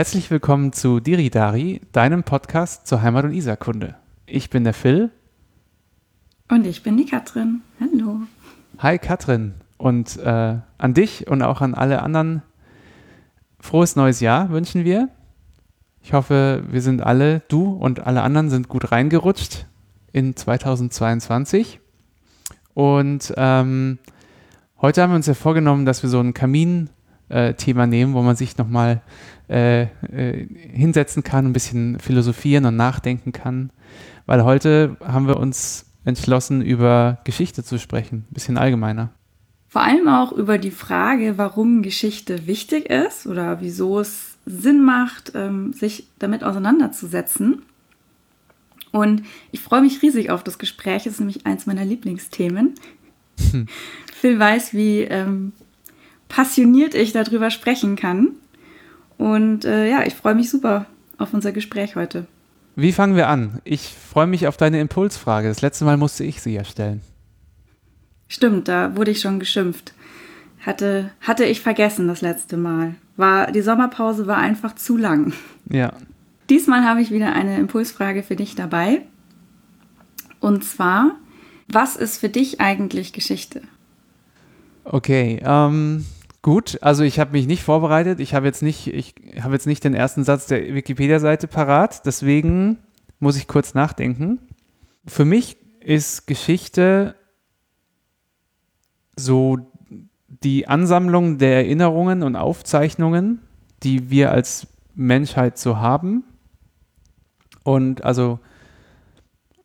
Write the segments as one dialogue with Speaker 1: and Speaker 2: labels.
Speaker 1: Herzlich willkommen zu Diridari, deinem Podcast zur Heimat- und Isarkunde. Ich bin der Phil.
Speaker 2: Und ich bin die Katrin. Hallo.
Speaker 1: Hi Katrin. Und äh, an dich und auch an alle anderen frohes neues Jahr wünschen wir. Ich hoffe, wir sind alle, du und alle anderen sind gut reingerutscht in 2022. Und ähm, heute haben wir uns ja vorgenommen, dass wir so ein Kamin-Thema äh, nehmen, wo man sich nochmal äh, äh, hinsetzen kann, ein bisschen philosophieren und nachdenken kann. Weil heute haben wir uns entschlossen, über Geschichte zu sprechen, ein bisschen allgemeiner.
Speaker 2: Vor allem auch über die Frage, warum Geschichte wichtig ist oder wieso es Sinn macht, ähm, sich damit auseinanderzusetzen. Und ich freue mich riesig auf das Gespräch. Es ist nämlich eins meiner Lieblingsthemen. Hm. Phil weiß, wie ähm, passioniert ich darüber sprechen kann. Und äh, ja, ich freue mich super auf unser Gespräch heute.
Speaker 1: Wie fangen wir an? Ich freue mich auf deine Impulsfrage. Das letzte Mal musste ich sie ja stellen.
Speaker 2: Stimmt, da wurde ich schon geschimpft. Hatte, hatte ich vergessen das letzte Mal. War, die Sommerpause war einfach zu lang.
Speaker 1: Ja.
Speaker 2: Diesmal habe ich wieder eine Impulsfrage für dich dabei. Und zwar, was ist für dich eigentlich Geschichte?
Speaker 1: Okay, ähm, gut. Also ich habe mich nicht vorbereitet. Ich habe jetzt nicht, ich habe jetzt nicht den ersten Satz der Wikipedia-Seite parat. Deswegen muss ich kurz nachdenken. Für mich ist Geschichte so die Ansammlung der Erinnerungen und Aufzeichnungen, die wir als Menschheit so haben und also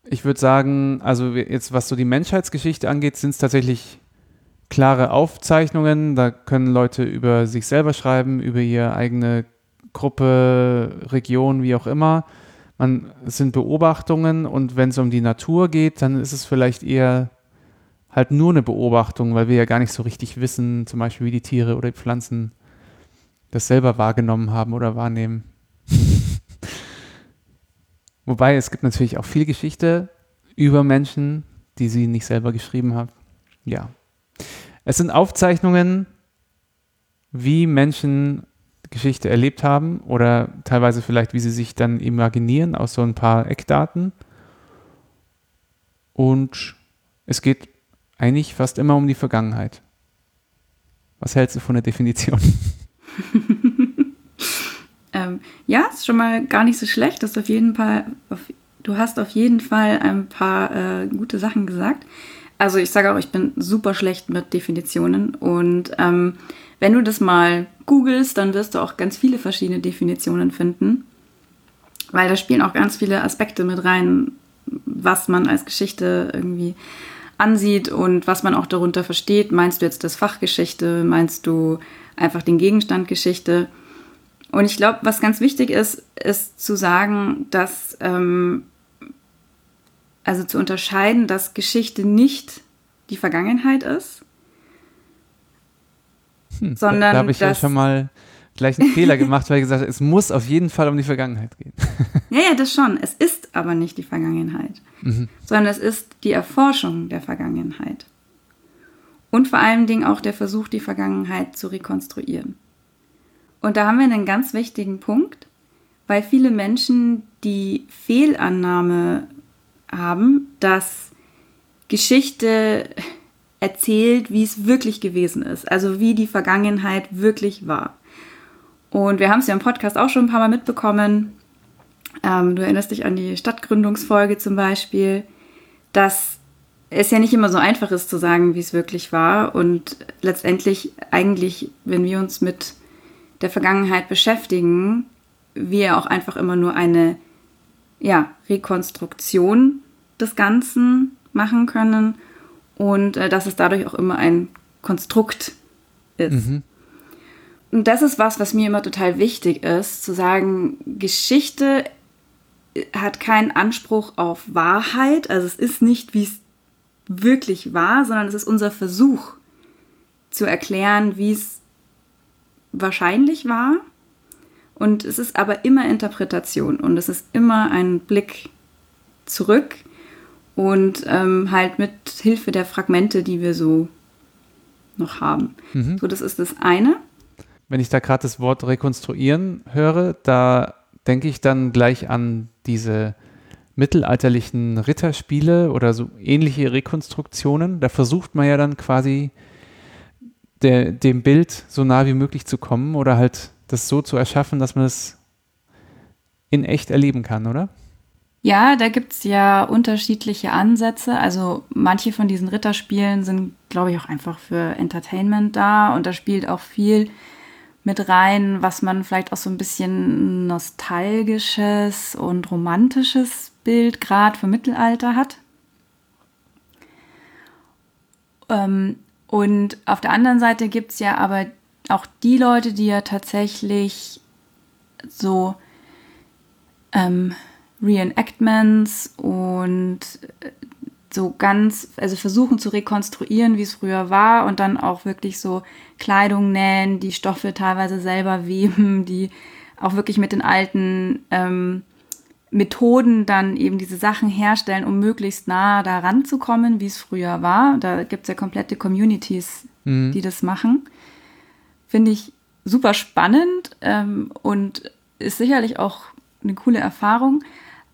Speaker 1: ich würde sagen, also jetzt was so die Menschheitsgeschichte angeht, sind es tatsächlich klare Aufzeichnungen. Da können Leute über sich selber schreiben, über ihre eigene Gruppe, Region, wie auch immer. Man, es sind Beobachtungen und wenn es um die Natur geht, dann ist es vielleicht eher halt nur eine Beobachtung, weil wir ja gar nicht so richtig wissen, zum Beispiel wie die Tiere oder die Pflanzen das selber wahrgenommen haben oder wahrnehmen. Wobei es gibt natürlich auch viel Geschichte über Menschen, die sie nicht selber geschrieben haben. Ja. Es sind Aufzeichnungen, wie Menschen Geschichte erlebt haben oder teilweise vielleicht, wie sie sich dann imaginieren aus so ein paar Eckdaten. Und es geht eigentlich fast immer um die Vergangenheit. Was hältst du von der Definition?
Speaker 2: Ähm, ja, ist schon mal gar nicht so schlecht. Das auf jeden Fall, auf, du hast auf jeden Fall ein paar äh, gute Sachen gesagt. Also ich sage auch, ich bin super schlecht mit Definitionen. Und ähm, wenn du das mal googelst, dann wirst du auch ganz viele verschiedene Definitionen finden. Weil da spielen auch ganz viele Aspekte mit rein, was man als Geschichte irgendwie ansieht und was man auch darunter versteht. Meinst du jetzt das Fach Geschichte? Meinst du einfach den Gegenstand Geschichte? Und ich glaube, was ganz wichtig ist, ist zu sagen, dass, ähm, also zu unterscheiden, dass Geschichte nicht die Vergangenheit ist,
Speaker 1: hm, sondern. Da, da habe ich ja schon mal gleich einen Fehler gemacht, weil ich gesagt habe, es muss auf jeden Fall um die Vergangenheit gehen.
Speaker 2: ja, ja, das schon. Es ist aber nicht die Vergangenheit, mhm. sondern es ist die Erforschung der Vergangenheit. Und vor allen Dingen auch der Versuch, die Vergangenheit zu rekonstruieren. Und da haben wir einen ganz wichtigen Punkt, weil viele Menschen die Fehlannahme haben, dass Geschichte erzählt, wie es wirklich gewesen ist, also wie die Vergangenheit wirklich war. Und wir haben es ja im Podcast auch schon ein paar Mal mitbekommen. Ähm, du erinnerst dich an die Stadtgründungsfolge zum Beispiel, dass es ja nicht immer so einfach ist zu sagen, wie es wirklich war. Und letztendlich eigentlich, wenn wir uns mit der Vergangenheit beschäftigen, wir auch einfach immer nur eine ja, Rekonstruktion des Ganzen machen können und äh, dass es dadurch auch immer ein Konstrukt ist. Mhm. Und das ist was, was mir immer total wichtig ist, zu sagen, Geschichte hat keinen Anspruch auf Wahrheit, also es ist nicht, wie es wirklich war, sondern es ist unser Versuch zu erklären, wie es wahrscheinlich war. Und es ist aber immer Interpretation und es ist immer ein Blick zurück und ähm, halt mit Hilfe der Fragmente, die wir so noch haben. Mhm. So, das ist das eine.
Speaker 1: wenn ich da gerade das Wort rekonstruieren höre, da denke ich dann gleich an diese mittelalterlichen Ritterspiele oder so ähnliche Rekonstruktionen. Da versucht man ja dann quasi der, dem Bild so nah wie möglich zu kommen oder halt das so zu erschaffen, dass man es in echt erleben kann, oder?
Speaker 2: Ja, da gibt es ja unterschiedliche Ansätze. Also manche von diesen Ritterspielen sind, glaube ich, auch einfach für Entertainment da und da spielt auch viel mit rein, was man vielleicht auch so ein bisschen nostalgisches und romantisches Bild gerade für Mittelalter hat. Ähm, und auf der anderen Seite gibt es ja aber auch die Leute, die ja tatsächlich so ähm, Reenactments und äh, so ganz, also versuchen zu rekonstruieren, wie es früher war und dann auch wirklich so Kleidung nähen, die Stoffe teilweise selber weben, die auch wirklich mit den alten ähm, Methoden dann eben diese Sachen herstellen, um möglichst nah daran zu kommen, wie es früher war. Da gibt es ja komplette Communities, mhm. die das machen. Finde ich super spannend ähm, und ist sicherlich auch eine coole Erfahrung.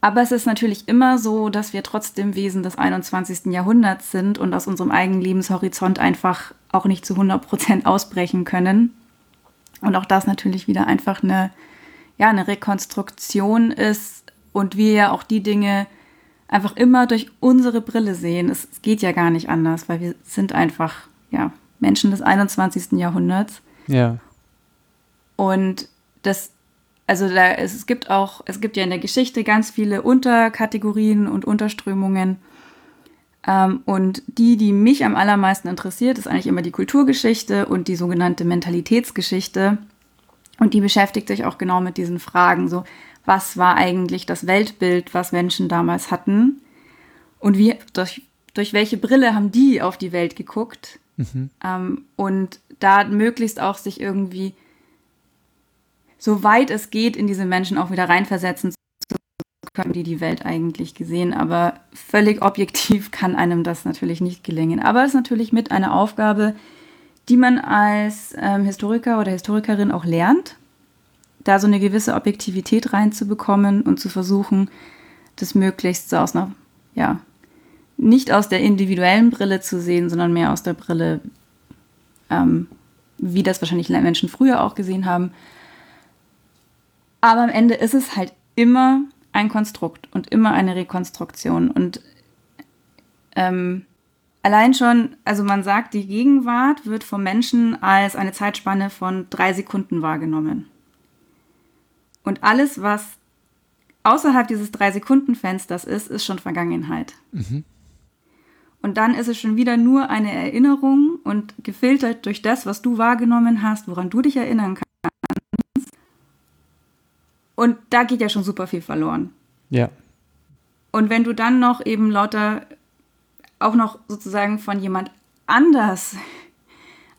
Speaker 2: Aber es ist natürlich immer so, dass wir trotzdem Wesen des 21. Jahrhunderts sind und aus unserem eigenen Lebenshorizont einfach auch nicht zu 100 Prozent ausbrechen können. Und auch das natürlich wieder einfach eine, ja, eine Rekonstruktion ist und wir ja auch die Dinge einfach immer durch unsere Brille sehen. Es, es geht ja gar nicht anders, weil wir sind einfach, ja, Menschen des 21. Jahrhunderts.
Speaker 1: Ja.
Speaker 2: Und das also da, es gibt auch, es gibt ja in der Geschichte ganz viele Unterkategorien und Unterströmungen. Ähm, und die, die mich am allermeisten interessiert, ist eigentlich immer die Kulturgeschichte und die sogenannte Mentalitätsgeschichte. Und die beschäftigt sich auch genau mit diesen Fragen. So, was war eigentlich das Weltbild, was Menschen damals hatten? Und wie, durch, durch welche Brille haben die auf die Welt geguckt? Mhm. Ähm, und da möglichst auch sich irgendwie soweit es geht, in diese Menschen auch wieder reinversetzen zu können, die die Welt eigentlich gesehen. Aber völlig objektiv kann einem das natürlich nicht gelingen. Aber es ist natürlich mit einer Aufgabe, die man als ähm, Historiker oder Historikerin auch lernt, da so eine gewisse Objektivität reinzubekommen und zu versuchen, das möglichst so aus einer, ja, nicht aus der individuellen Brille zu sehen, sondern mehr aus der Brille, ähm, wie das wahrscheinlich Menschen früher auch gesehen haben, aber am Ende ist es halt immer ein Konstrukt und immer eine Rekonstruktion. Und ähm, allein schon, also man sagt, die Gegenwart wird vom Menschen als eine Zeitspanne von drei Sekunden wahrgenommen. Und alles, was außerhalb dieses drei Sekunden Fensters ist, ist schon Vergangenheit. Mhm. Und dann ist es schon wieder nur eine Erinnerung und gefiltert durch das, was du wahrgenommen hast, woran du dich erinnern kannst und da geht ja schon super viel verloren.
Speaker 1: Ja.
Speaker 2: Und wenn du dann noch eben lauter, auch noch sozusagen von jemand anders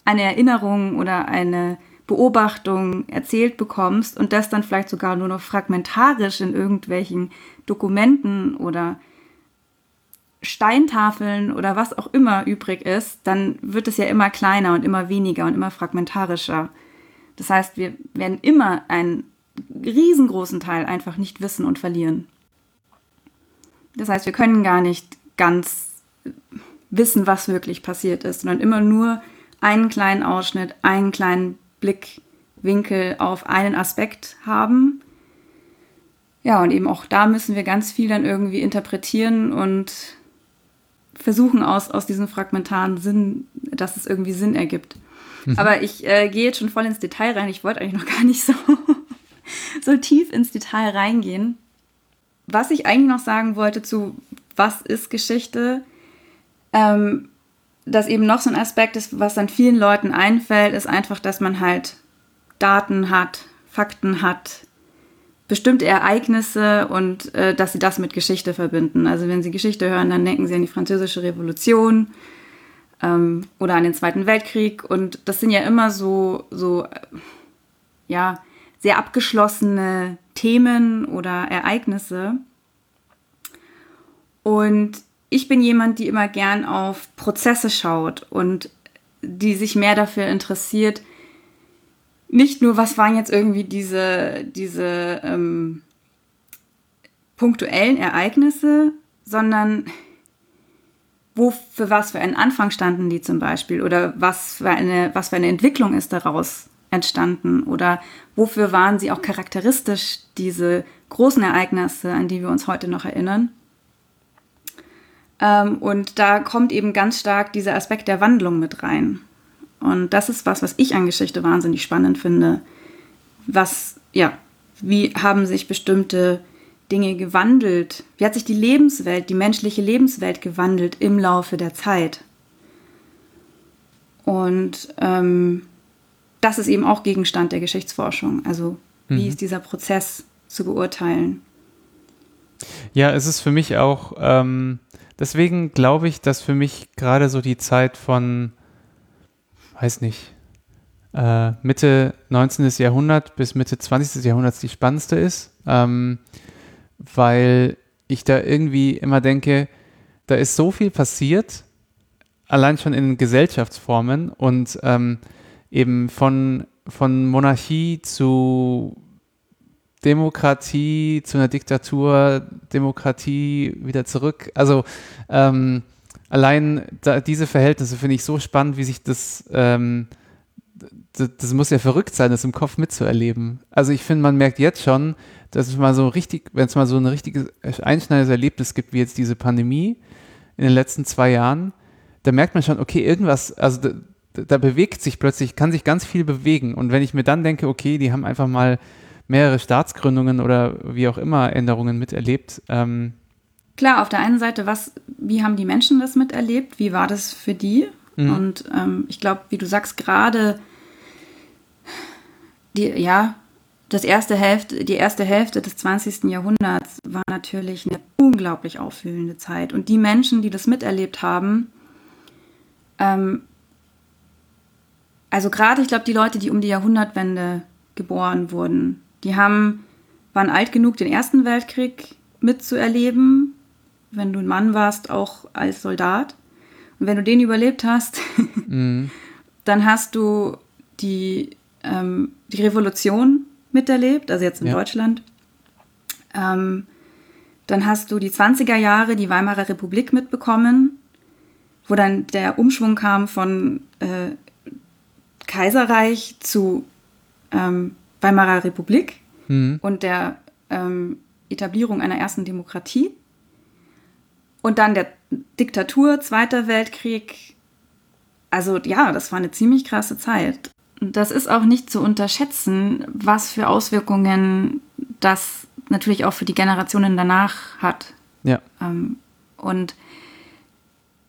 Speaker 2: eine Erinnerung oder eine Beobachtung erzählt bekommst und das dann vielleicht sogar nur noch fragmentarisch in irgendwelchen Dokumenten oder Steintafeln oder was auch immer übrig ist, dann wird es ja immer kleiner und immer weniger und immer fragmentarischer. Das heißt, wir werden immer ein riesengroßen Teil einfach nicht wissen und verlieren. Das heißt, wir können gar nicht ganz wissen, was wirklich passiert ist, sondern immer nur einen kleinen Ausschnitt, einen kleinen Blickwinkel auf einen Aspekt haben. Ja, und eben auch da müssen wir ganz viel dann irgendwie interpretieren und versuchen aus, aus diesem fragmentaren Sinn, dass es irgendwie Sinn ergibt. Mhm. Aber ich äh, gehe jetzt schon voll ins Detail rein. Ich wollte eigentlich noch gar nicht so so tief ins Detail reingehen. Was ich eigentlich noch sagen wollte zu was ist Geschichte, ähm, dass eben noch so ein Aspekt ist, was dann vielen Leuten einfällt, ist einfach, dass man halt Daten hat, Fakten hat, bestimmte Ereignisse und äh, dass sie das mit Geschichte verbinden. Also wenn sie Geschichte hören, dann denken sie an die Französische Revolution ähm, oder an den Zweiten Weltkrieg und das sind ja immer so, so äh, ja, sehr abgeschlossene Themen oder Ereignisse. Und ich bin jemand, die immer gern auf Prozesse schaut und die sich mehr dafür interessiert, nicht nur, was waren jetzt irgendwie diese, diese ähm, punktuellen Ereignisse, sondern wo für was für einen Anfang standen die zum Beispiel oder was für eine, was für eine Entwicklung ist daraus entstanden oder wofür waren sie auch charakteristisch, diese großen Ereignisse, an die wir uns heute noch erinnern. Ähm, und da kommt eben ganz stark dieser Aspekt der Wandlung mit rein. Und das ist was, was ich an Geschichte wahnsinnig spannend finde. Was, ja, wie haben sich bestimmte Dinge gewandelt? Wie hat sich die Lebenswelt, die menschliche Lebenswelt gewandelt im Laufe der Zeit? Und ähm, das ist eben auch Gegenstand der Geschichtsforschung. Also wie mhm. ist dieser Prozess zu beurteilen?
Speaker 1: Ja, es ist für mich auch, ähm, deswegen glaube ich, dass für mich gerade so die Zeit von, weiß nicht, äh, Mitte 19. Jahrhundert bis Mitte 20. Jahrhunderts die spannendste ist. Ähm, weil ich da irgendwie immer denke, da ist so viel passiert, allein schon in Gesellschaftsformen und ähm, eben von, von Monarchie zu Demokratie, zu einer Diktatur, Demokratie wieder zurück. Also ähm, allein da, diese Verhältnisse finde ich so spannend, wie sich das, ähm, das, das muss ja verrückt sein, das im Kopf mitzuerleben. Also ich finde, man merkt jetzt schon, dass es mal so richtig, wenn es mal so ein richtiges einschneidendes Erlebnis gibt, wie jetzt diese Pandemie in den letzten zwei Jahren, da merkt man schon, okay, irgendwas, also da, bewegt sich plötzlich, kann sich ganz viel bewegen. Und wenn ich mir dann denke, okay, die haben einfach mal mehrere Staatsgründungen oder wie auch immer Änderungen miterlebt. Ähm
Speaker 2: Klar, auf der einen Seite, was, wie haben die Menschen das miterlebt? Wie war das für die? Mhm. Und ähm, ich glaube, wie du sagst, gerade die, ja, das erste Hälfte, die erste Hälfte des 20. Jahrhunderts war natürlich eine unglaublich auffühlende Zeit. Und die Menschen, die das miterlebt haben, ähm, also gerade, ich glaube, die Leute, die um die Jahrhundertwende geboren wurden, die haben, waren alt genug, den Ersten Weltkrieg mitzuerleben, wenn du ein Mann warst, auch als Soldat. Und wenn du den überlebt hast, mhm. dann hast du die, ähm, die Revolution miterlebt, also jetzt in ja. Deutschland. Ähm, dann hast du die 20er Jahre, die Weimarer Republik mitbekommen, wo dann der Umschwung kam von äh, Kaiserreich zu ähm, Weimarer Republik mhm. und der ähm, Etablierung einer ersten Demokratie. Und dann der Diktatur, Zweiter Weltkrieg. Also ja, das war eine ziemlich krasse Zeit das ist auch nicht zu unterschätzen, was für Auswirkungen das natürlich auch für die Generationen danach hat.
Speaker 1: Ja.
Speaker 2: Ähm, und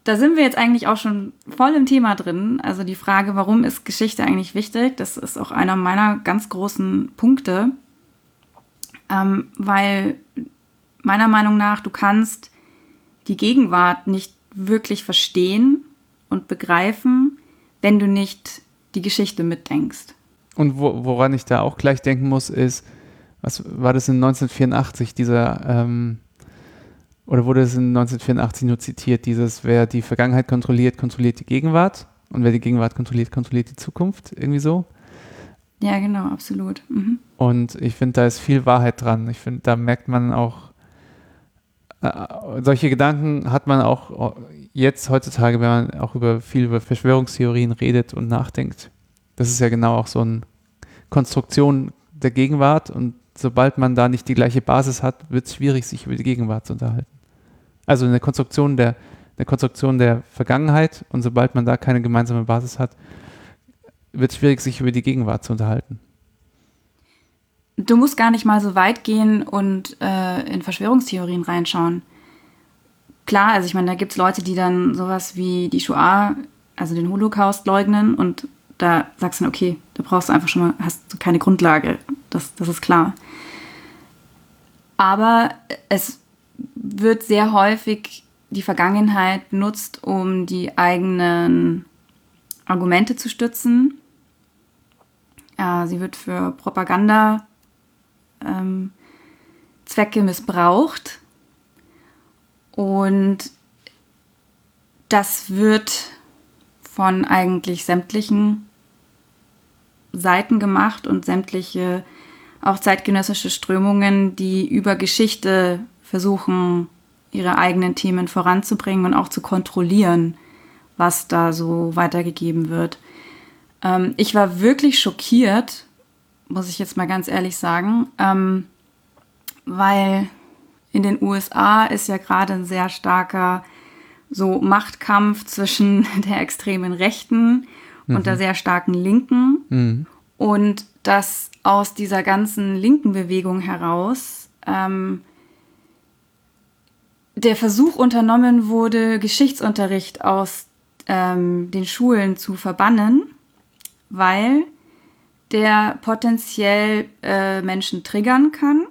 Speaker 2: da sind wir jetzt eigentlich auch schon voll im Thema drin. Also die Frage, warum ist Geschichte eigentlich wichtig? Das ist auch einer meiner ganz großen Punkte. Ähm, weil meiner Meinung nach, du kannst die Gegenwart nicht wirklich verstehen und begreifen, wenn du nicht die Geschichte mitdenkst.
Speaker 1: Und wo, woran ich da auch gleich denken muss, ist, was war das in 1984, dieser, ähm, oder wurde es in 1984 nur zitiert, dieses, wer die Vergangenheit kontrolliert, kontrolliert die Gegenwart und wer die Gegenwart kontrolliert, kontrolliert die Zukunft, irgendwie so?
Speaker 2: Ja, genau, absolut. Mhm.
Speaker 1: Und ich finde, da ist viel Wahrheit dran. Ich finde, da merkt man auch, äh, solche Gedanken hat man auch jetzt heutzutage, wenn man auch über viel über Verschwörungstheorien redet und nachdenkt, das ist ja genau auch so eine Konstruktion der Gegenwart und sobald man da nicht die gleiche Basis hat, wird es schwierig, sich über die Gegenwart zu unterhalten. Also eine Konstruktion der, eine Konstruktion der Vergangenheit und sobald man da keine gemeinsame Basis hat, wird es schwierig, sich über die Gegenwart zu unterhalten.
Speaker 2: Du musst gar nicht mal so weit gehen und äh, in Verschwörungstheorien reinschauen klar, also ich meine, da gibt es Leute, die dann sowas wie die Shoah, also den Holocaust leugnen und da sagst du dann, okay, da brauchst du einfach schon mal, hast du keine Grundlage, das, das ist klar. Aber es wird sehr häufig die Vergangenheit nutzt, um die eigenen Argumente zu stützen. Sie wird für Propaganda ähm, missbraucht und das wird von eigentlich sämtlichen Seiten gemacht und sämtliche auch zeitgenössische Strömungen, die über Geschichte versuchen, ihre eigenen Themen voranzubringen und auch zu kontrollieren, was da so weitergegeben wird. Ähm, ich war wirklich schockiert, muss ich jetzt mal ganz ehrlich sagen, ähm, weil in den USA ist ja gerade ein sehr starker so Machtkampf zwischen der extremen Rechten mhm. und der mhm. sehr starken Linken. Mhm. Und dass aus dieser ganzen linken Bewegung heraus ähm, der Versuch unternommen wurde, Geschichtsunterricht aus ähm, den Schulen zu verbannen, weil der potenziell äh, Menschen triggern kann.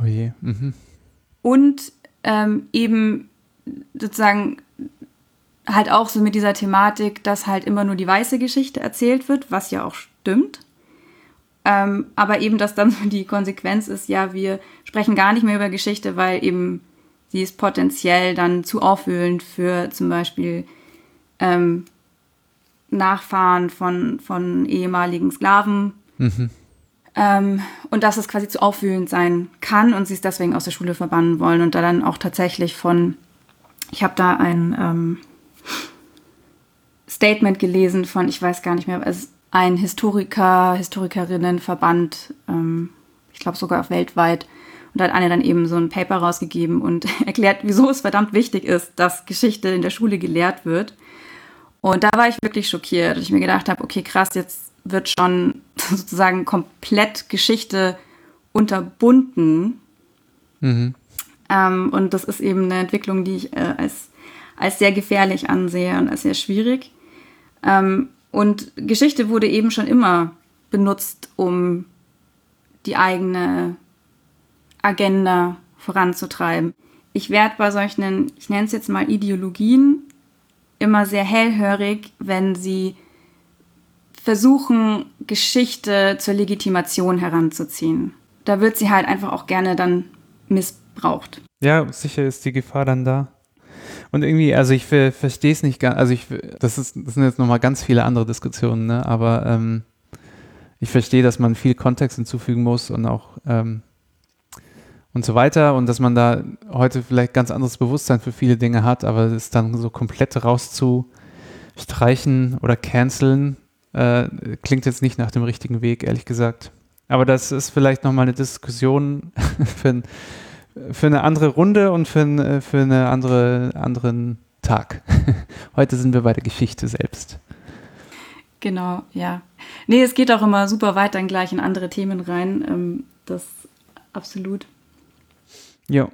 Speaker 1: Oh je. Mhm.
Speaker 2: Und ähm, eben sozusagen halt auch so mit dieser Thematik, dass halt immer nur die weiße Geschichte erzählt wird, was ja auch stimmt. Ähm, aber eben, dass dann die Konsequenz ist, ja, wir sprechen gar nicht mehr über Geschichte, weil eben sie ist potenziell dann zu aufwühlend für zum Beispiel ähm, Nachfahren von, von ehemaligen Sklaven. Mhm. Ähm, und dass es quasi zu aufwühlend sein kann und sie es deswegen aus der Schule verbannen wollen und da dann auch tatsächlich von, ich habe da ein ähm, Statement gelesen von, ich weiß gar nicht mehr, es ein Historiker, Historikerinnenverband, ähm, ich glaube sogar weltweit. Und da hat Anne dann eben so ein Paper rausgegeben und erklärt, wieso es verdammt wichtig ist, dass Geschichte in der Schule gelehrt wird. Und da war ich wirklich schockiert, dass ich mir gedacht habe, okay, krass, jetzt wird schon sozusagen komplett Geschichte unterbunden. Mhm. Ähm, und das ist eben eine Entwicklung, die ich äh, als, als sehr gefährlich ansehe und als sehr schwierig. Ähm, und Geschichte wurde eben schon immer benutzt, um die eigene Agenda voranzutreiben. Ich werde bei solchen, ich nenne es jetzt mal Ideologien, immer sehr hellhörig, wenn sie versuchen, Geschichte zur Legitimation heranzuziehen. Da wird sie halt einfach auch gerne dann missbraucht.
Speaker 1: Ja, sicher ist die Gefahr dann da. Und irgendwie, also ich verstehe es nicht ganz, also ich, das, ist, das sind jetzt nochmal ganz viele andere Diskussionen, ne? aber ähm, ich verstehe, dass man viel Kontext hinzufügen muss und auch ähm, und so weiter und dass man da heute vielleicht ganz anderes Bewusstsein für viele Dinge hat, aber es dann so komplett rauszustreichen oder canceln, äh, klingt jetzt nicht nach dem richtigen Weg, ehrlich gesagt. Aber das ist vielleicht nochmal eine Diskussion für ein für eine andere Runde und für, ein, äh, für einen andere, anderen Tag. Heute sind wir bei der Geschichte selbst.
Speaker 2: Genau, ja. Nee, es geht auch immer super weit dann gleich in andere Themen rein. Ähm, das absolut.
Speaker 1: Ja.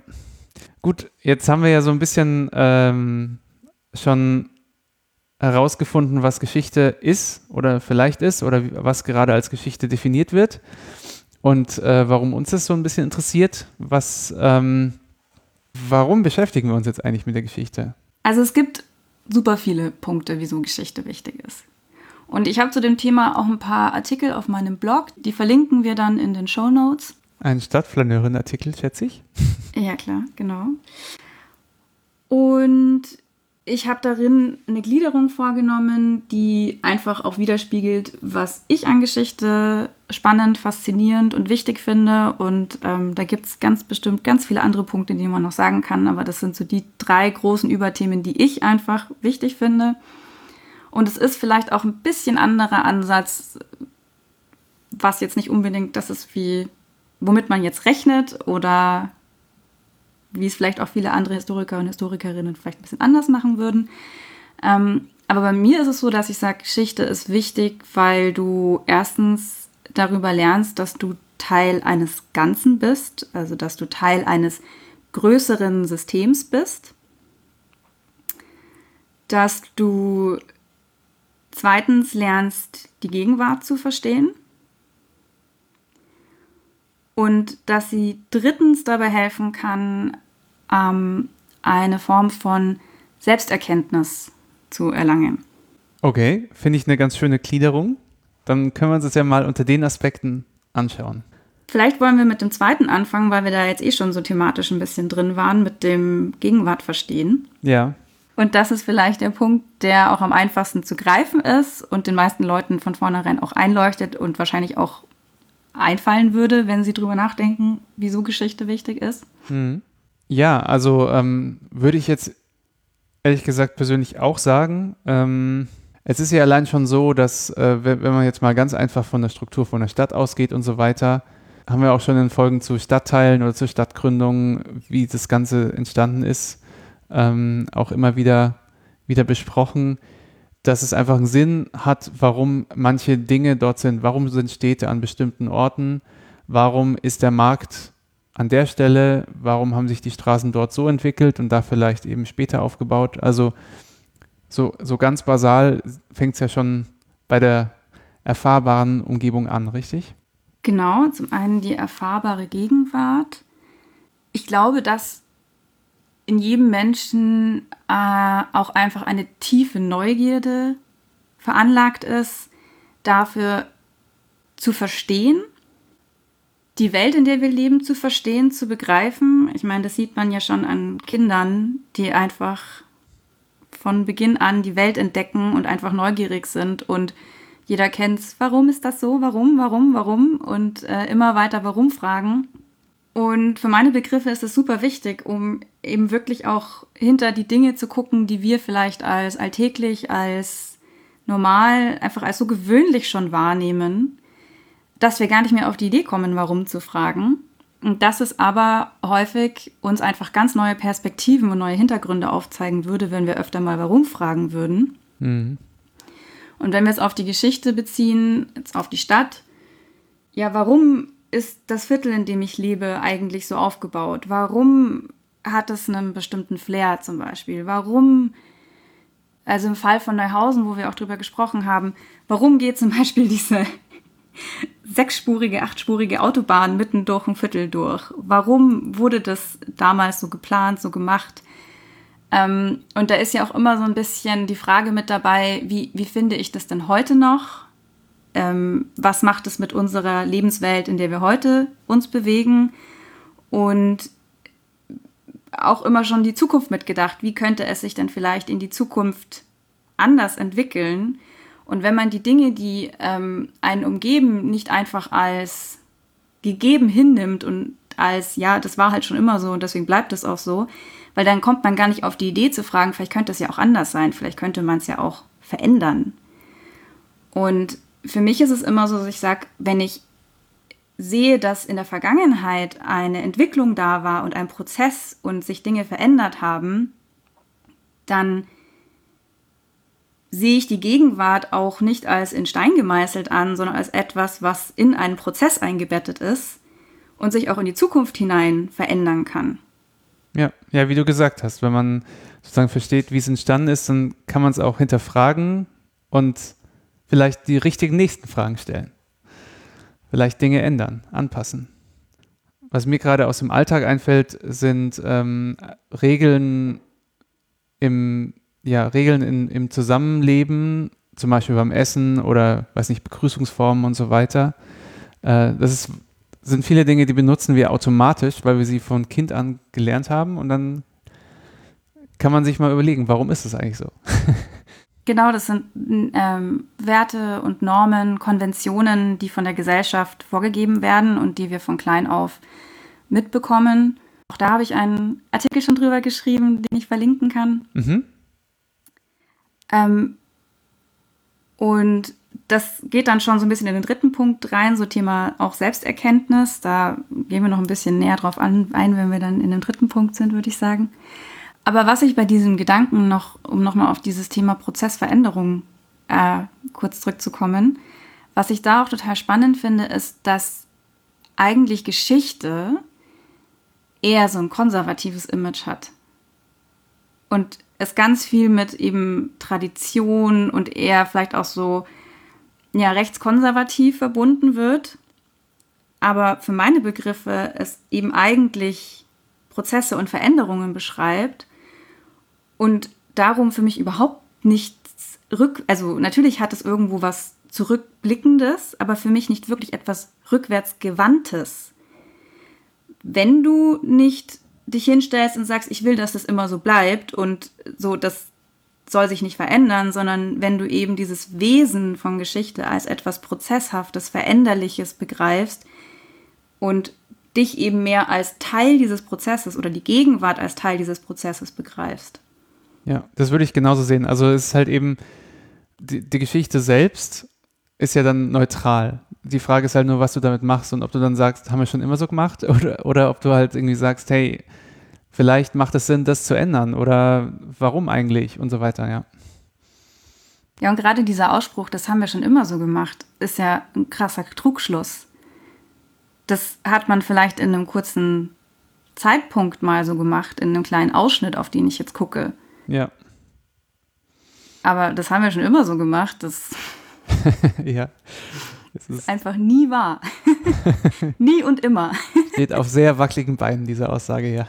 Speaker 1: Gut, jetzt haben wir ja so ein bisschen ähm, schon herausgefunden, was Geschichte ist oder vielleicht ist oder was gerade als Geschichte definiert wird und äh, warum uns das so ein bisschen interessiert. Was, ähm, warum beschäftigen wir uns jetzt eigentlich mit der Geschichte?
Speaker 2: Also es gibt super viele Punkte, wieso Geschichte wichtig ist. Und ich habe zu dem Thema auch ein paar Artikel auf meinem Blog, die verlinken wir dann in den Show Notes.
Speaker 1: Ein Stadtflaneurin-Artikel, schätze ich.
Speaker 2: Ja, klar, genau. Und ich habe darin eine Gliederung vorgenommen, die einfach auch widerspiegelt, was ich an Geschichte spannend, faszinierend und wichtig finde. Und ähm, da gibt es ganz bestimmt ganz viele andere Punkte, die man noch sagen kann. Aber das sind so die drei großen Überthemen, die ich einfach wichtig finde. Und es ist vielleicht auch ein bisschen anderer Ansatz, was jetzt nicht unbedingt das ist, wie, womit man jetzt rechnet oder wie es vielleicht auch viele andere Historiker und Historikerinnen vielleicht ein bisschen anders machen würden. Ähm, aber bei mir ist es so, dass ich sage, Geschichte ist wichtig, weil du erstens darüber lernst, dass du Teil eines Ganzen bist, also dass du Teil eines größeren Systems bist, dass du zweitens lernst, die Gegenwart zu verstehen und dass sie drittens dabei helfen kann, ähm, eine Form von Selbsterkenntnis zu erlangen.
Speaker 1: Okay, finde ich eine ganz schöne Gliederung. Dann können wir uns das ja mal unter den Aspekten anschauen.
Speaker 2: Vielleicht wollen wir mit dem zweiten anfangen, weil wir da jetzt eh schon so thematisch ein bisschen drin waren, mit dem Gegenwart verstehen.
Speaker 1: Ja.
Speaker 2: Und das ist vielleicht der Punkt, der auch am einfachsten zu greifen ist und den meisten Leuten von vornherein auch einleuchtet und wahrscheinlich auch einfallen würde, wenn sie drüber nachdenken, wieso Geschichte wichtig ist.
Speaker 1: Mhm. Ja, also ähm, würde ich jetzt ehrlich gesagt persönlich auch sagen. Ähm, es ist ja allein schon so, dass äh, wenn, wenn man jetzt mal ganz einfach von der Struktur von der Stadt ausgeht und so weiter, haben wir auch schon in Folgen zu Stadtteilen oder zu Stadtgründungen, wie das Ganze entstanden ist, ähm, auch immer wieder, wieder besprochen, dass es einfach einen Sinn hat, warum manche Dinge dort sind, warum sind Städte an bestimmten Orten, warum ist der Markt an der Stelle, warum haben sich die Straßen dort so entwickelt und da vielleicht eben später aufgebaut. Also so, so ganz basal fängt es ja schon bei der erfahrbaren Umgebung an, richtig?
Speaker 2: Genau, zum einen die erfahrbare Gegenwart. Ich glaube, dass in jedem Menschen äh, auch einfach eine tiefe Neugierde veranlagt ist, dafür zu verstehen, die Welt, in der wir leben, zu verstehen, zu begreifen. Ich meine, das sieht man ja schon an Kindern, die einfach von Beginn an die Welt entdecken und einfach neugierig sind und jeder kennt es, warum ist das so, warum, warum, warum und äh, immer weiter warum fragen. Und für meine Begriffe ist es super wichtig, um eben wirklich auch hinter die Dinge zu gucken, die wir vielleicht als alltäglich, als normal, einfach als so gewöhnlich schon wahrnehmen, dass wir gar nicht mehr auf die Idee kommen, warum zu fragen. Und dass es aber häufig uns einfach ganz neue Perspektiven und neue Hintergründe aufzeigen würde, wenn wir öfter mal warum fragen würden. Mhm. Und wenn wir es auf die Geschichte beziehen, jetzt auf die Stadt, ja, warum ist das Viertel, in dem ich lebe, eigentlich so aufgebaut? Warum hat es einen bestimmten Flair zum Beispiel? Warum, also im Fall von Neuhausen, wo wir auch drüber gesprochen haben, warum geht zum Beispiel diese sechsspurige, achtspurige Autobahn mitten durch ein Viertel durch? Warum wurde das damals so geplant, so gemacht? Ähm, und da ist ja auch immer so ein bisschen die Frage mit dabei, wie, wie finde ich das denn heute noch? Ähm, was macht es mit unserer Lebenswelt, in der wir heute uns bewegen? Und auch immer schon die Zukunft mitgedacht. Wie könnte es sich denn vielleicht in die Zukunft anders entwickeln? Und wenn man die Dinge, die ähm, einen umgeben, nicht einfach als gegeben hinnimmt und als, ja, das war halt schon immer so und deswegen bleibt es auch so, weil dann kommt man gar nicht auf die Idee zu fragen, vielleicht könnte es ja auch anders sein, vielleicht könnte man es ja auch verändern. Und für mich ist es immer so, dass ich sage, wenn ich sehe, dass in der Vergangenheit eine Entwicklung da war und ein Prozess und sich Dinge verändert haben, dann sehe ich die Gegenwart auch nicht als in Stein gemeißelt an, sondern als etwas, was in einen Prozess eingebettet ist und sich auch in die Zukunft hinein verändern kann.
Speaker 1: Ja, ja, wie du gesagt hast, wenn man sozusagen versteht, wie es entstanden ist, dann kann man es auch hinterfragen und vielleicht die richtigen nächsten Fragen stellen. Vielleicht Dinge ändern, anpassen. Was mir gerade aus dem Alltag einfällt, sind ähm, Regeln im, ja, Regeln in, im Zusammenleben, zum Beispiel beim Essen oder, weiß nicht, Begrüßungsformen und so weiter. Äh, das ist sind viele Dinge, die benutzen wir automatisch, weil wir sie von Kind an gelernt haben und dann kann man sich mal überlegen, warum ist es eigentlich so?
Speaker 2: Genau, das sind ähm, Werte und Normen, Konventionen, die von der Gesellschaft vorgegeben werden und die wir von klein auf mitbekommen. Auch da habe ich einen Artikel schon drüber geschrieben, den ich verlinken kann. Mhm. Ähm, und das geht dann schon so ein bisschen in den dritten Punkt rein, so Thema auch Selbsterkenntnis. Da gehen wir noch ein bisschen näher drauf ein, wenn wir dann in dem dritten Punkt sind, würde ich sagen. Aber was ich bei diesem Gedanken noch, um nochmal auf dieses Thema Prozessveränderung äh, kurz zurückzukommen, was ich da auch total spannend finde, ist, dass eigentlich Geschichte eher so ein konservatives Image hat. Und es ganz viel mit eben Tradition und eher vielleicht auch so ja, rechtskonservativ verbunden wird. Aber für meine Begriffe es eben eigentlich Prozesse und Veränderungen beschreibt und darum für mich überhaupt nichts rück, also natürlich hat es irgendwo was zurückblickendes, aber für mich nicht wirklich etwas rückwärtsgewandtes. Wenn du nicht dich hinstellst und sagst, ich will, dass das immer so bleibt und so, dass soll sich nicht verändern, sondern wenn du eben dieses Wesen von Geschichte als etwas Prozesshaftes, Veränderliches begreifst und dich eben mehr als Teil dieses Prozesses oder die Gegenwart als Teil dieses Prozesses begreifst.
Speaker 1: Ja, das würde ich genauso sehen. Also es ist halt eben, die, die Geschichte selbst ist ja dann neutral. Die Frage ist halt nur, was du damit machst und ob du dann sagst, haben wir schon immer so gemacht oder, oder ob du halt irgendwie sagst, hey, vielleicht macht es Sinn, das zu ändern oder warum eigentlich und so weiter, ja.
Speaker 2: Ja, und gerade dieser Ausspruch, das haben wir schon immer so gemacht, ist ja ein krasser Trugschluss. Das hat man vielleicht in einem kurzen Zeitpunkt mal so gemacht, in einem kleinen Ausschnitt, auf den ich jetzt gucke.
Speaker 1: Ja.
Speaker 2: Aber das haben wir schon immer so gemacht. Das
Speaker 1: ja.
Speaker 2: Es ist einfach nie wahr. nie und immer.
Speaker 1: Steht auf sehr wackeligen Beinen, diese Aussage, ja.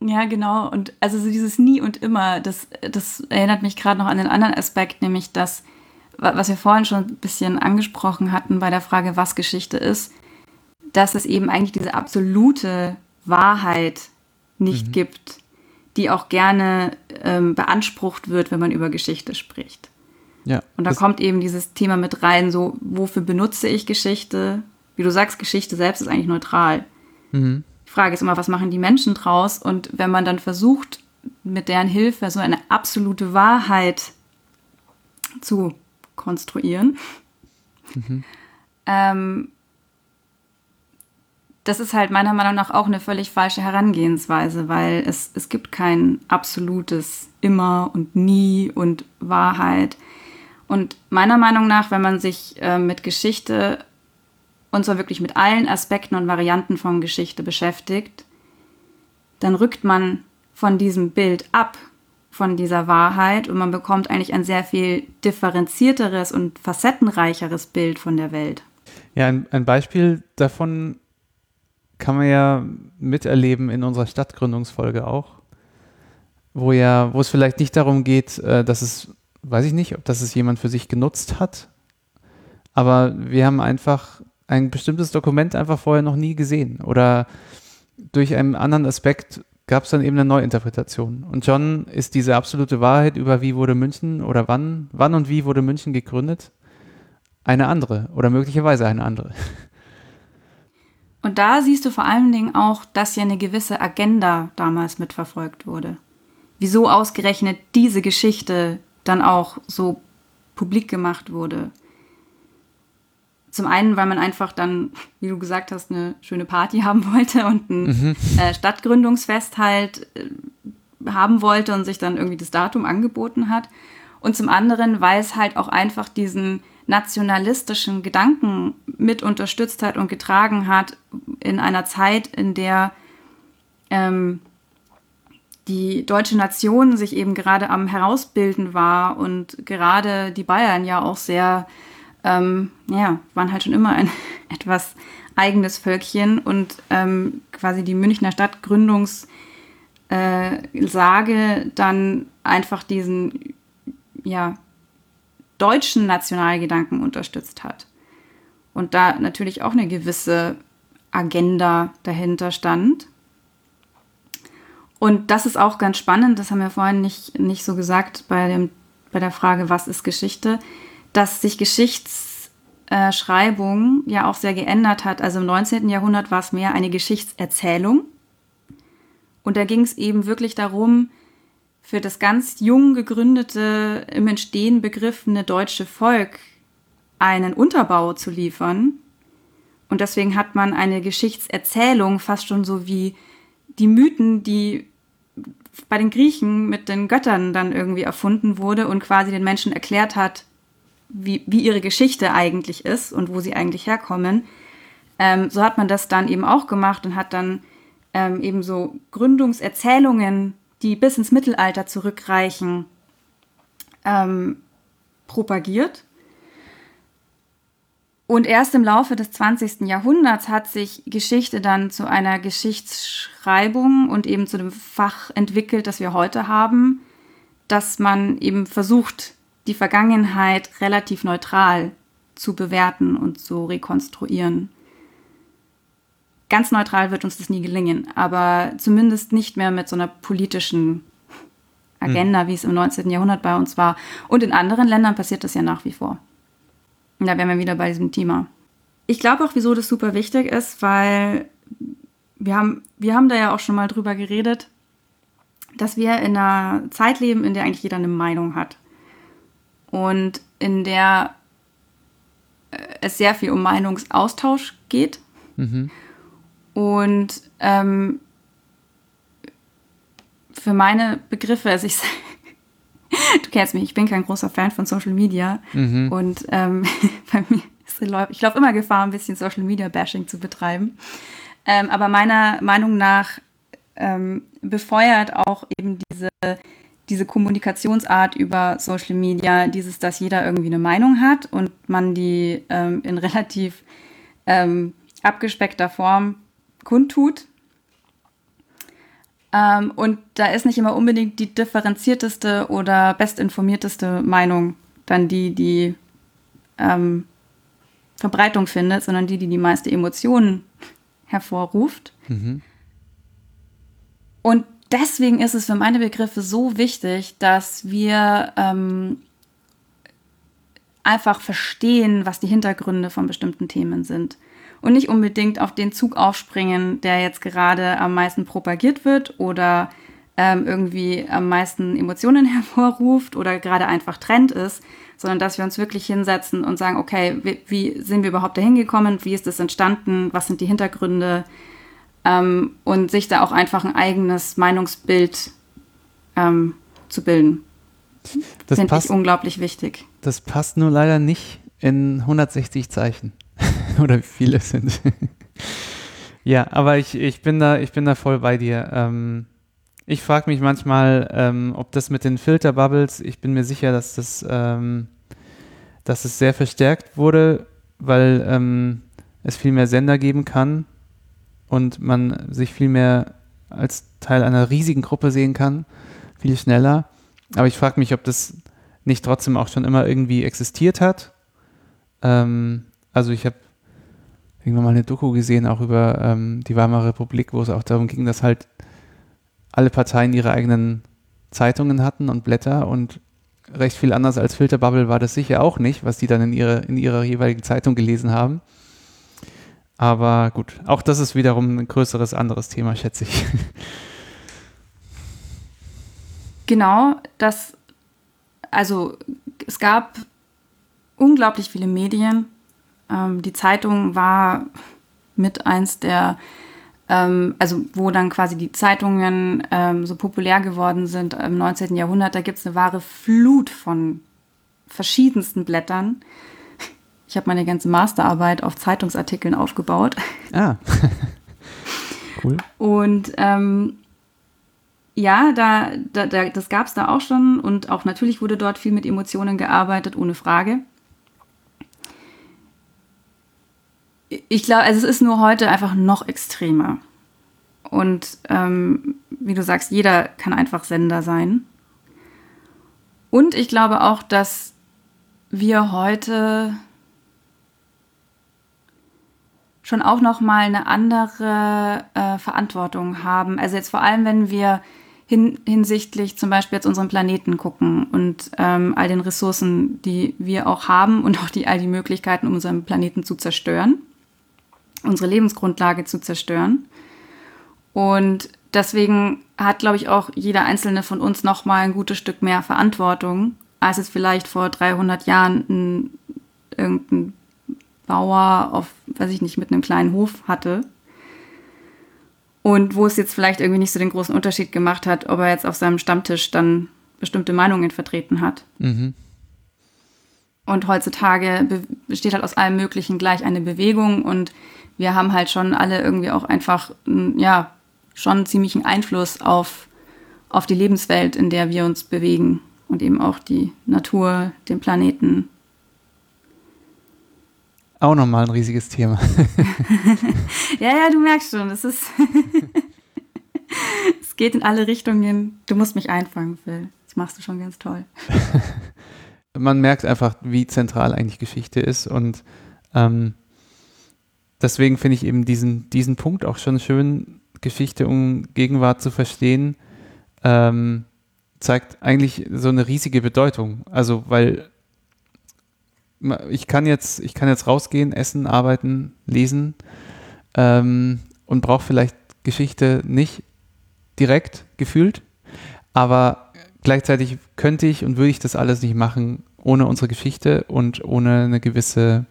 Speaker 2: ja, genau. Und also so dieses Nie und immer, das, das erinnert mich gerade noch an den anderen Aspekt, nämlich das, was wir vorhin schon ein bisschen angesprochen hatten bei der Frage, was Geschichte ist, dass es eben eigentlich diese absolute Wahrheit nicht mhm. gibt die auch gerne ähm, beansprucht wird, wenn man über Geschichte spricht.
Speaker 1: Ja,
Speaker 2: und da kommt eben dieses Thema mit rein, so wofür benutze ich Geschichte? Wie du sagst, Geschichte selbst ist eigentlich neutral. Mhm. Die Frage ist immer, was machen die Menschen draus? Und wenn man dann versucht, mit deren Hilfe so eine absolute Wahrheit zu konstruieren, mhm. ähm, das ist halt meiner Meinung nach auch eine völlig falsche Herangehensweise, weil es, es gibt kein absolutes immer und nie und Wahrheit. Und meiner Meinung nach, wenn man sich äh, mit Geschichte und zwar wirklich mit allen Aspekten und Varianten von Geschichte beschäftigt, dann rückt man von diesem Bild ab, von dieser Wahrheit und man bekommt eigentlich ein sehr viel differenzierteres und facettenreicheres Bild von der Welt.
Speaker 1: Ja, ein, ein Beispiel davon kann man ja miterleben in unserer Stadtgründungsfolge auch, wo ja, wo es vielleicht nicht darum geht, äh, dass es, weiß ich nicht, ob das es jemand für sich genutzt hat, aber wir haben einfach ein bestimmtes Dokument einfach vorher noch nie gesehen oder durch einen anderen Aspekt gab es dann eben eine Neuinterpretation. Und John ist diese absolute Wahrheit über wie wurde München oder wann, wann und wie wurde München gegründet, eine andere oder möglicherweise eine andere.
Speaker 2: Und da siehst du vor allen Dingen auch, dass ja eine gewisse Agenda damals mitverfolgt wurde. Wieso ausgerechnet diese Geschichte dann auch so publik gemacht wurde. Zum einen, weil man einfach dann, wie du gesagt hast, eine schöne Party haben wollte und ein mhm. äh, Stadtgründungsfest halt äh, haben wollte und sich dann irgendwie das Datum angeboten hat. Und zum anderen, weil es halt auch einfach diesen nationalistischen Gedanken mit unterstützt hat und getragen hat in einer Zeit, in der ähm, die deutsche Nation sich eben gerade am herausbilden war und gerade die Bayern ja auch sehr, ähm, ja, waren halt schon immer ein etwas eigenes Völkchen und ähm, quasi die Münchner Stadtgründungssage äh, dann einfach diesen, ja, deutschen Nationalgedanken unterstützt hat. Und da natürlich auch eine gewisse Agenda dahinter stand. Und das ist auch ganz spannend, das haben wir vorhin nicht, nicht so gesagt bei, dem, bei der Frage, was ist Geschichte, dass sich Geschichtsschreibung ja auch sehr geändert hat. Also im 19. Jahrhundert war es mehr eine Geschichtserzählung. Und da ging es eben wirklich darum, für das ganz jung gegründete, im Entstehen begriffene deutsche Volk einen Unterbau zu liefern. Und deswegen hat man eine Geschichtserzählung fast schon so wie die Mythen, die bei den Griechen mit den Göttern dann irgendwie erfunden wurde und quasi den Menschen erklärt hat, wie, wie ihre Geschichte eigentlich ist und wo sie eigentlich herkommen. Ähm, so hat man das dann eben auch gemacht und hat dann ähm, eben so Gründungserzählungen die bis ins Mittelalter zurückreichen, ähm, propagiert. Und erst im Laufe des 20. Jahrhunderts hat sich Geschichte dann zu einer Geschichtsschreibung und eben zu dem Fach entwickelt, das wir heute haben, dass man eben versucht, die Vergangenheit relativ neutral zu bewerten und zu rekonstruieren ganz neutral wird uns das nie gelingen, aber zumindest nicht mehr mit so einer politischen Agenda, mhm. wie es im 19. Jahrhundert bei uns war. Und in anderen Ländern passiert das ja nach wie vor. Und da wären wir wieder bei diesem Thema. Ich glaube auch, wieso das super wichtig ist, weil wir haben, wir haben da ja auch schon mal drüber geredet, dass wir in einer Zeit leben, in der eigentlich jeder eine Meinung hat. Und in der äh, es sehr viel um Meinungsaustausch geht. Mhm. Und ähm, für meine Begriffe, also ich du kennst mich, ich bin kein großer Fan von Social Media. Mhm. Und ähm, bei mir ist, ich laufe immer Gefahr, ein bisschen Social Media Bashing zu betreiben. Ähm, aber meiner Meinung nach ähm, befeuert auch eben diese, diese Kommunikationsart über Social Media, dieses, dass jeder irgendwie eine Meinung hat und man die ähm, in relativ ähm, abgespeckter Form kundtut. Ähm, und da ist nicht immer unbedingt die differenzierteste oder bestinformierteste Meinung dann die, die ähm, Verbreitung findet, sondern die, die die meiste Emotionen hervorruft. Mhm. Und deswegen ist es für meine Begriffe so wichtig, dass wir ähm, einfach verstehen, was die Hintergründe von bestimmten Themen sind. Und nicht unbedingt auf den Zug aufspringen, der jetzt gerade am meisten propagiert wird oder ähm, irgendwie am meisten Emotionen hervorruft oder gerade einfach Trend ist, sondern dass wir uns wirklich hinsetzen und sagen, okay, wie, wie sind wir überhaupt dahin gekommen, wie ist das entstanden, was sind die Hintergründe, ähm, und sich da auch einfach ein eigenes Meinungsbild ähm, zu bilden. Das finde ich unglaublich wichtig.
Speaker 1: Das passt nur leider nicht in 160 Zeichen. Oder wie viele sind. ja, aber ich, ich, bin da, ich bin da voll bei dir. Ähm, ich frage mich manchmal, ähm, ob das mit den Filterbubbles, ich bin mir sicher, dass das, ähm, dass es sehr verstärkt wurde, weil ähm, es viel mehr Sender geben kann und man sich viel mehr als Teil einer riesigen Gruppe sehen kann, viel schneller. Aber ich frage mich, ob das nicht trotzdem auch schon immer irgendwie existiert hat. Ähm, also ich habe irgendwann mal eine Doku gesehen, auch über ähm, die Weimarer Republik, wo es auch darum ging, dass halt alle Parteien ihre eigenen Zeitungen hatten und Blätter und recht viel anders als Filterbubble war das sicher auch nicht, was die dann in, ihre, in ihrer jeweiligen Zeitung gelesen haben. Aber gut, auch das ist wiederum ein größeres anderes Thema, schätze ich.
Speaker 2: Genau, das, also es gab unglaublich viele Medien. Ähm, die Zeitung war mit eins der, ähm, also wo dann quasi die Zeitungen ähm, so populär geworden sind im 19. Jahrhundert, da gibt es eine wahre Flut von verschiedensten Blättern. Ich habe meine ganze Masterarbeit auf Zeitungsartikeln aufgebaut.
Speaker 1: Ah, cool.
Speaker 2: Und ähm, ja, da, da, da das gab es da auch schon und auch natürlich wurde dort viel mit Emotionen gearbeitet, ohne Frage. Ich glaube, also es ist nur heute einfach noch extremer. Und ähm, wie du sagst, jeder kann einfach Sender sein. Und ich glaube auch, dass wir heute schon auch noch mal eine andere äh, Verantwortung haben. Also jetzt vor allem, wenn wir hin, hinsichtlich zum Beispiel jetzt unseren Planeten gucken und ähm, all den Ressourcen, die wir auch haben und auch die all die Möglichkeiten, um unseren Planeten zu zerstören, unsere Lebensgrundlage zu zerstören. Und deswegen hat, glaube ich, auch jeder einzelne von uns noch mal ein gutes Stück mehr Verantwortung, als es vielleicht vor 300 Jahren ein, irgendein Bauer auf, weiß ich nicht, mit einem kleinen Hof hatte. Und wo es jetzt vielleicht irgendwie nicht so den großen Unterschied gemacht hat, ob er jetzt auf seinem Stammtisch dann bestimmte Meinungen vertreten hat. Mhm. Und heutzutage besteht halt aus allem Möglichen gleich eine Bewegung und wir haben halt schon alle irgendwie auch einfach, ja, schon ziemlichen Einfluss auf, auf die Lebenswelt, in der wir uns bewegen und eben auch die Natur, den Planeten
Speaker 1: auch nochmal ein riesiges Thema.
Speaker 2: ja, ja, du merkst schon, es ist. es geht in alle Richtungen. Du musst mich einfangen, Phil. Das machst du schon ganz toll.
Speaker 1: Man merkt einfach, wie zentral eigentlich Geschichte ist und ähm, deswegen finde ich eben diesen, diesen Punkt auch schon schön, Geschichte um Gegenwart zu verstehen. Ähm, zeigt eigentlich so eine riesige Bedeutung. Also, weil ich kann jetzt, ich kann jetzt rausgehen, essen, arbeiten, lesen ähm, und brauche vielleicht Geschichte nicht direkt gefühlt, aber gleichzeitig könnte ich und würde ich das alles nicht machen ohne unsere Geschichte und ohne eine gewisse,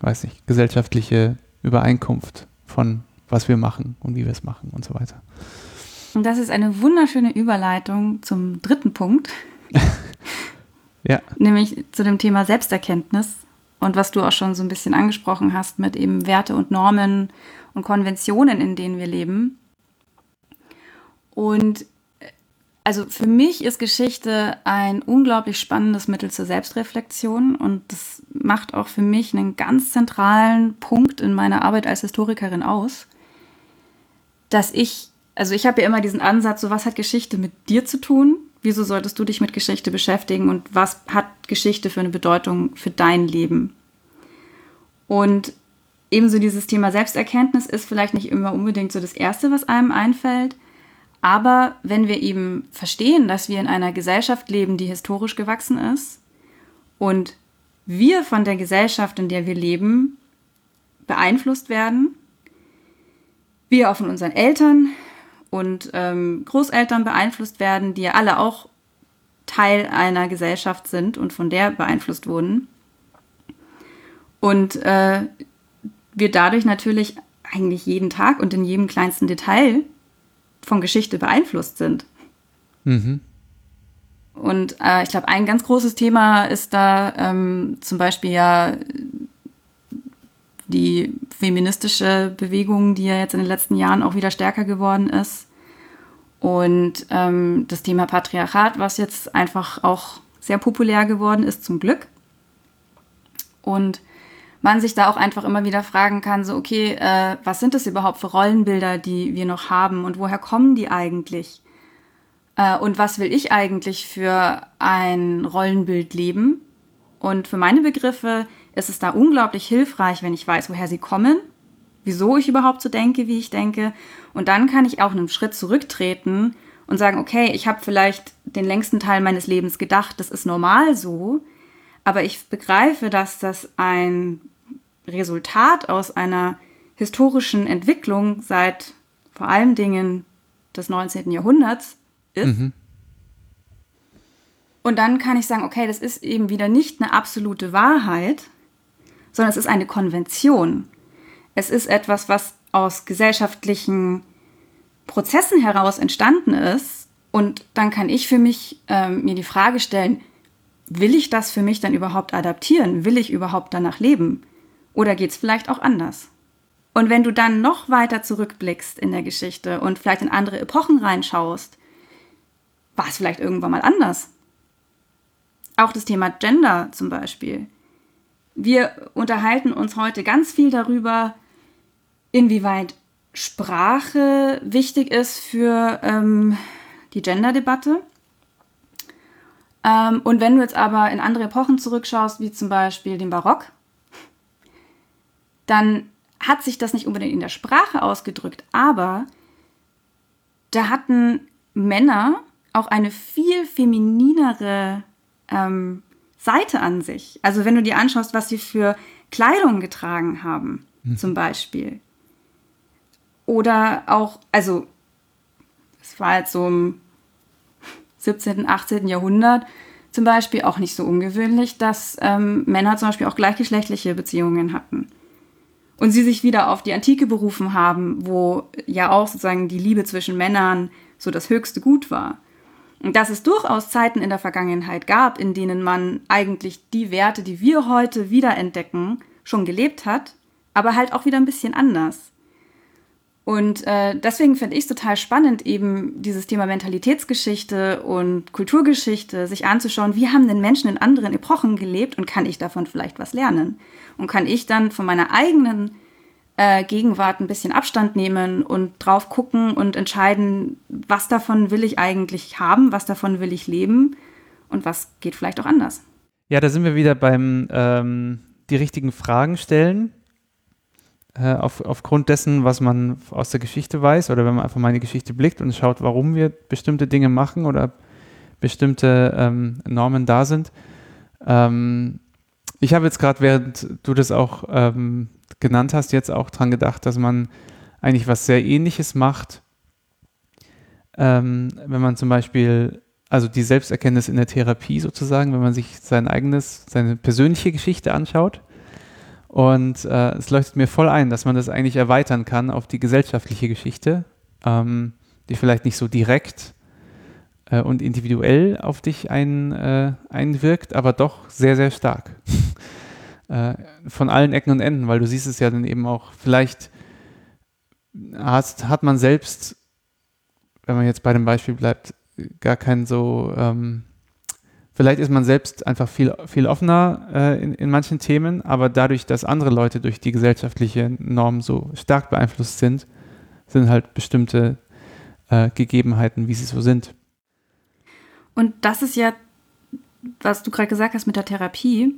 Speaker 1: weiß nicht, gesellschaftliche Übereinkunft von was wir machen und wie wir es machen und so weiter.
Speaker 2: Und das ist eine wunderschöne Überleitung zum dritten Punkt. ja. Nämlich zu dem Thema Selbsterkenntnis und was du auch schon so ein bisschen angesprochen hast mit eben Werte und Normen und Konventionen, in denen wir leben. Und also für mich ist Geschichte ein unglaublich spannendes Mittel zur Selbstreflexion und das macht auch für mich einen ganz zentralen Punkt in meiner Arbeit als Historikerin aus, dass ich, also ich habe ja immer diesen Ansatz, so was hat Geschichte mit dir zu tun? Wieso solltest du dich mit Geschichte beschäftigen und was hat Geschichte für eine Bedeutung für dein Leben? Und ebenso dieses Thema Selbsterkenntnis ist vielleicht nicht immer unbedingt so das Erste, was einem einfällt, aber wenn wir eben verstehen, dass wir in einer Gesellschaft leben, die historisch gewachsen ist und wir von der Gesellschaft, in der wir leben, beeinflusst werden, wir auch von unseren Eltern und ähm, Großeltern beeinflusst werden, die ja alle auch Teil einer Gesellschaft sind und von der beeinflusst wurden. Und äh, wir dadurch natürlich eigentlich jeden Tag und in jedem kleinsten Detail von Geschichte beeinflusst sind. Mhm. Und äh, ich glaube, ein ganz großes Thema ist da ähm, zum Beispiel ja die feministische Bewegung, die ja jetzt in den letzten Jahren auch wieder stärker geworden ist. Und ähm, das Thema Patriarchat, was jetzt einfach auch sehr populär geworden ist, zum Glück. Und man sich da auch einfach immer wieder fragen kann, so, okay, äh, was sind das überhaupt für Rollenbilder, die wir noch haben und woher kommen die eigentlich? Äh, und was will ich eigentlich für ein Rollenbild leben? Und für meine Begriffe ist es da unglaublich hilfreich, wenn ich weiß, woher sie kommen, wieso ich überhaupt so denke, wie ich denke. Und dann kann ich auch einen Schritt zurücktreten und sagen, okay, ich habe vielleicht den längsten Teil meines Lebens gedacht, das ist normal so, aber ich begreife, dass das ein Resultat aus einer historischen Entwicklung seit vor allen Dingen des 19. Jahrhunderts ist. Mhm. Und dann kann ich sagen, okay, das ist eben wieder nicht eine absolute Wahrheit, sondern es ist eine Konvention. Es ist etwas, was aus gesellschaftlichen Prozessen heraus entstanden ist. Und dann kann ich für mich ähm, mir die Frage stellen, will ich das für mich dann überhaupt adaptieren? Will ich überhaupt danach leben? Oder geht es vielleicht auch anders? Und wenn du dann noch weiter zurückblickst in der Geschichte und vielleicht in andere Epochen reinschaust, war es vielleicht irgendwann mal anders. Auch das Thema Gender zum Beispiel. Wir unterhalten uns heute ganz viel darüber, inwieweit Sprache wichtig ist für ähm, die Gender-Debatte. Ähm, und wenn du jetzt aber in andere Epochen zurückschaust, wie zum Beispiel den Barock, dann hat sich das nicht unbedingt in der Sprache ausgedrückt, aber da hatten Männer auch eine viel femininere ähm, Seite an sich. Also wenn du dir anschaust, was sie für Kleidung getragen haben, mhm. zum Beispiel. Oder auch, also es war jetzt so im 17., 18. Jahrhundert zum Beispiel auch nicht so ungewöhnlich, dass ähm, Männer zum Beispiel auch gleichgeschlechtliche Beziehungen hatten und sie sich wieder auf die Antike berufen haben, wo ja auch sozusagen die Liebe zwischen Männern so das höchste Gut war. Und dass es durchaus Zeiten in der Vergangenheit gab, in denen man eigentlich die Werte, die wir heute wiederentdecken, schon gelebt hat, aber halt auch wieder ein bisschen anders. Und äh, deswegen finde ich es total spannend, eben dieses Thema Mentalitätsgeschichte und Kulturgeschichte sich anzuschauen, wie haben denn Menschen in anderen Epochen gelebt und kann ich davon vielleicht was lernen? Und kann ich dann von meiner eigenen äh, Gegenwart ein bisschen Abstand nehmen und drauf gucken und entscheiden, was davon will ich eigentlich haben, was davon will ich leben und was geht vielleicht auch anders.
Speaker 1: Ja, da sind wir wieder beim ähm, die richtigen Fragen stellen äh, auf, aufgrund dessen, was man aus der Geschichte weiß oder wenn man einfach mal in die Geschichte blickt und schaut, warum wir bestimmte Dinge machen oder bestimmte ähm, Normen da sind. Ähm, ich habe jetzt gerade, während du das auch ähm, genannt hast, jetzt auch dran gedacht, dass man eigentlich was sehr ähnliches macht, ähm, wenn man zum Beispiel, also die Selbsterkenntnis in der Therapie sozusagen, wenn man sich sein eigenes, seine persönliche Geschichte anschaut. Und äh, es leuchtet mir voll ein, dass man das eigentlich erweitern kann auf die gesellschaftliche Geschichte, ähm, die vielleicht nicht so direkt äh, und individuell auf dich ein, äh, einwirkt, aber doch sehr, sehr stark. äh, von allen Ecken und Enden, weil du siehst es ja dann eben auch, vielleicht hast, hat man selbst, wenn man jetzt bei dem Beispiel bleibt, gar kein so, ähm, vielleicht ist man selbst einfach viel, viel offener äh, in, in manchen Themen, aber dadurch, dass andere Leute durch die gesellschaftliche Norm so stark beeinflusst sind, sind halt bestimmte äh, Gegebenheiten, wie sie so sind.
Speaker 2: Und das ist ja, was du gerade gesagt hast mit der Therapie.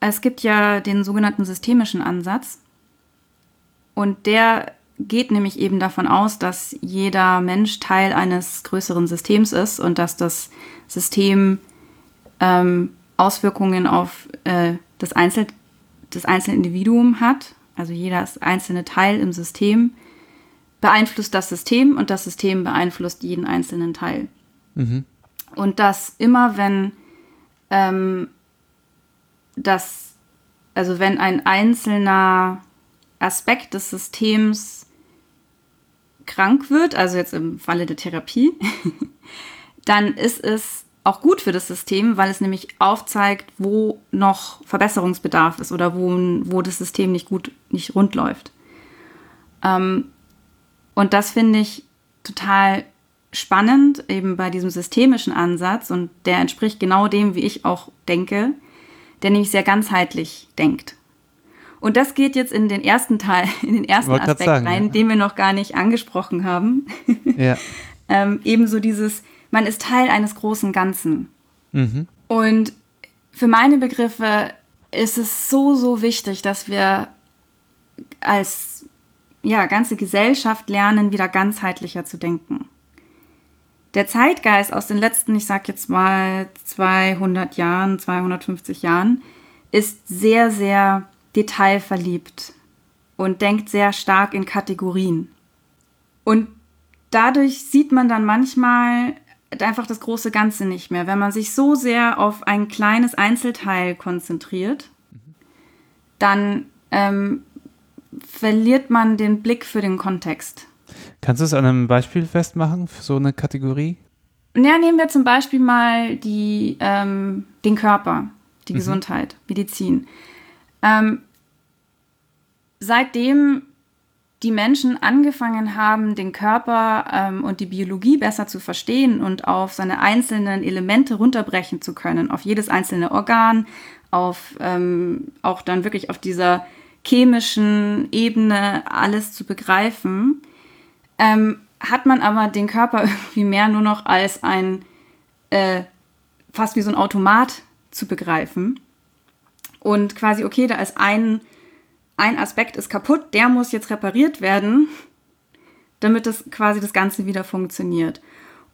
Speaker 2: Es gibt ja den sogenannten systemischen Ansatz. Und der geht nämlich eben davon aus, dass jeder Mensch Teil eines größeren Systems ist und dass das System ähm, Auswirkungen auf äh, das, Einzel das einzelne Individuum hat. Also jeder einzelne Teil im System beeinflusst das System und das System beeinflusst jeden einzelnen Teil. Mhm. Und dass immer, wenn ähm, das, also wenn ein einzelner Aspekt des Systems krank wird, also jetzt im Falle der Therapie, dann ist es auch gut für das System, weil es nämlich aufzeigt, wo noch Verbesserungsbedarf ist oder wo, wo das System nicht gut, nicht rund läuft. Ähm, und das finde ich total spannend, eben bei diesem systemischen Ansatz und der entspricht genau dem, wie ich auch denke, der nämlich sehr ganzheitlich denkt. Und das geht jetzt in den ersten Teil, in den ersten Aspekt sagen, rein, ja. den wir noch gar nicht angesprochen haben. Ja. ähm, ebenso dieses, man ist Teil eines großen Ganzen. Mhm. Und für meine Begriffe ist es so, so wichtig, dass wir als ja, ganze Gesellschaft lernen, wieder ganzheitlicher zu denken der Zeitgeist aus den letzten, ich sag jetzt mal 200 Jahren, 250 Jahren, ist sehr, sehr detailverliebt und denkt sehr stark in Kategorien. Und dadurch sieht man dann manchmal einfach das große Ganze nicht mehr. Wenn man sich so sehr auf ein kleines Einzelteil konzentriert, dann ähm, verliert man den Blick für den Kontext.
Speaker 1: Kannst du es an einem Beispiel festmachen für so eine Kategorie?
Speaker 2: Ja, nehmen wir zum Beispiel mal die, ähm, den Körper, die mhm. Gesundheit, Medizin. Ähm, seitdem die Menschen angefangen haben, den Körper ähm, und die Biologie besser zu verstehen und auf seine einzelnen Elemente runterbrechen zu können, auf jedes einzelne Organ, auf ähm, auch dann wirklich auf dieser chemischen Ebene alles zu begreifen, ähm, hat man aber den Körper irgendwie mehr nur noch als ein, äh, fast wie so ein Automat zu begreifen. Und quasi, okay, da ist ein, ein Aspekt ist kaputt, der muss jetzt repariert werden, damit das quasi das Ganze wieder funktioniert.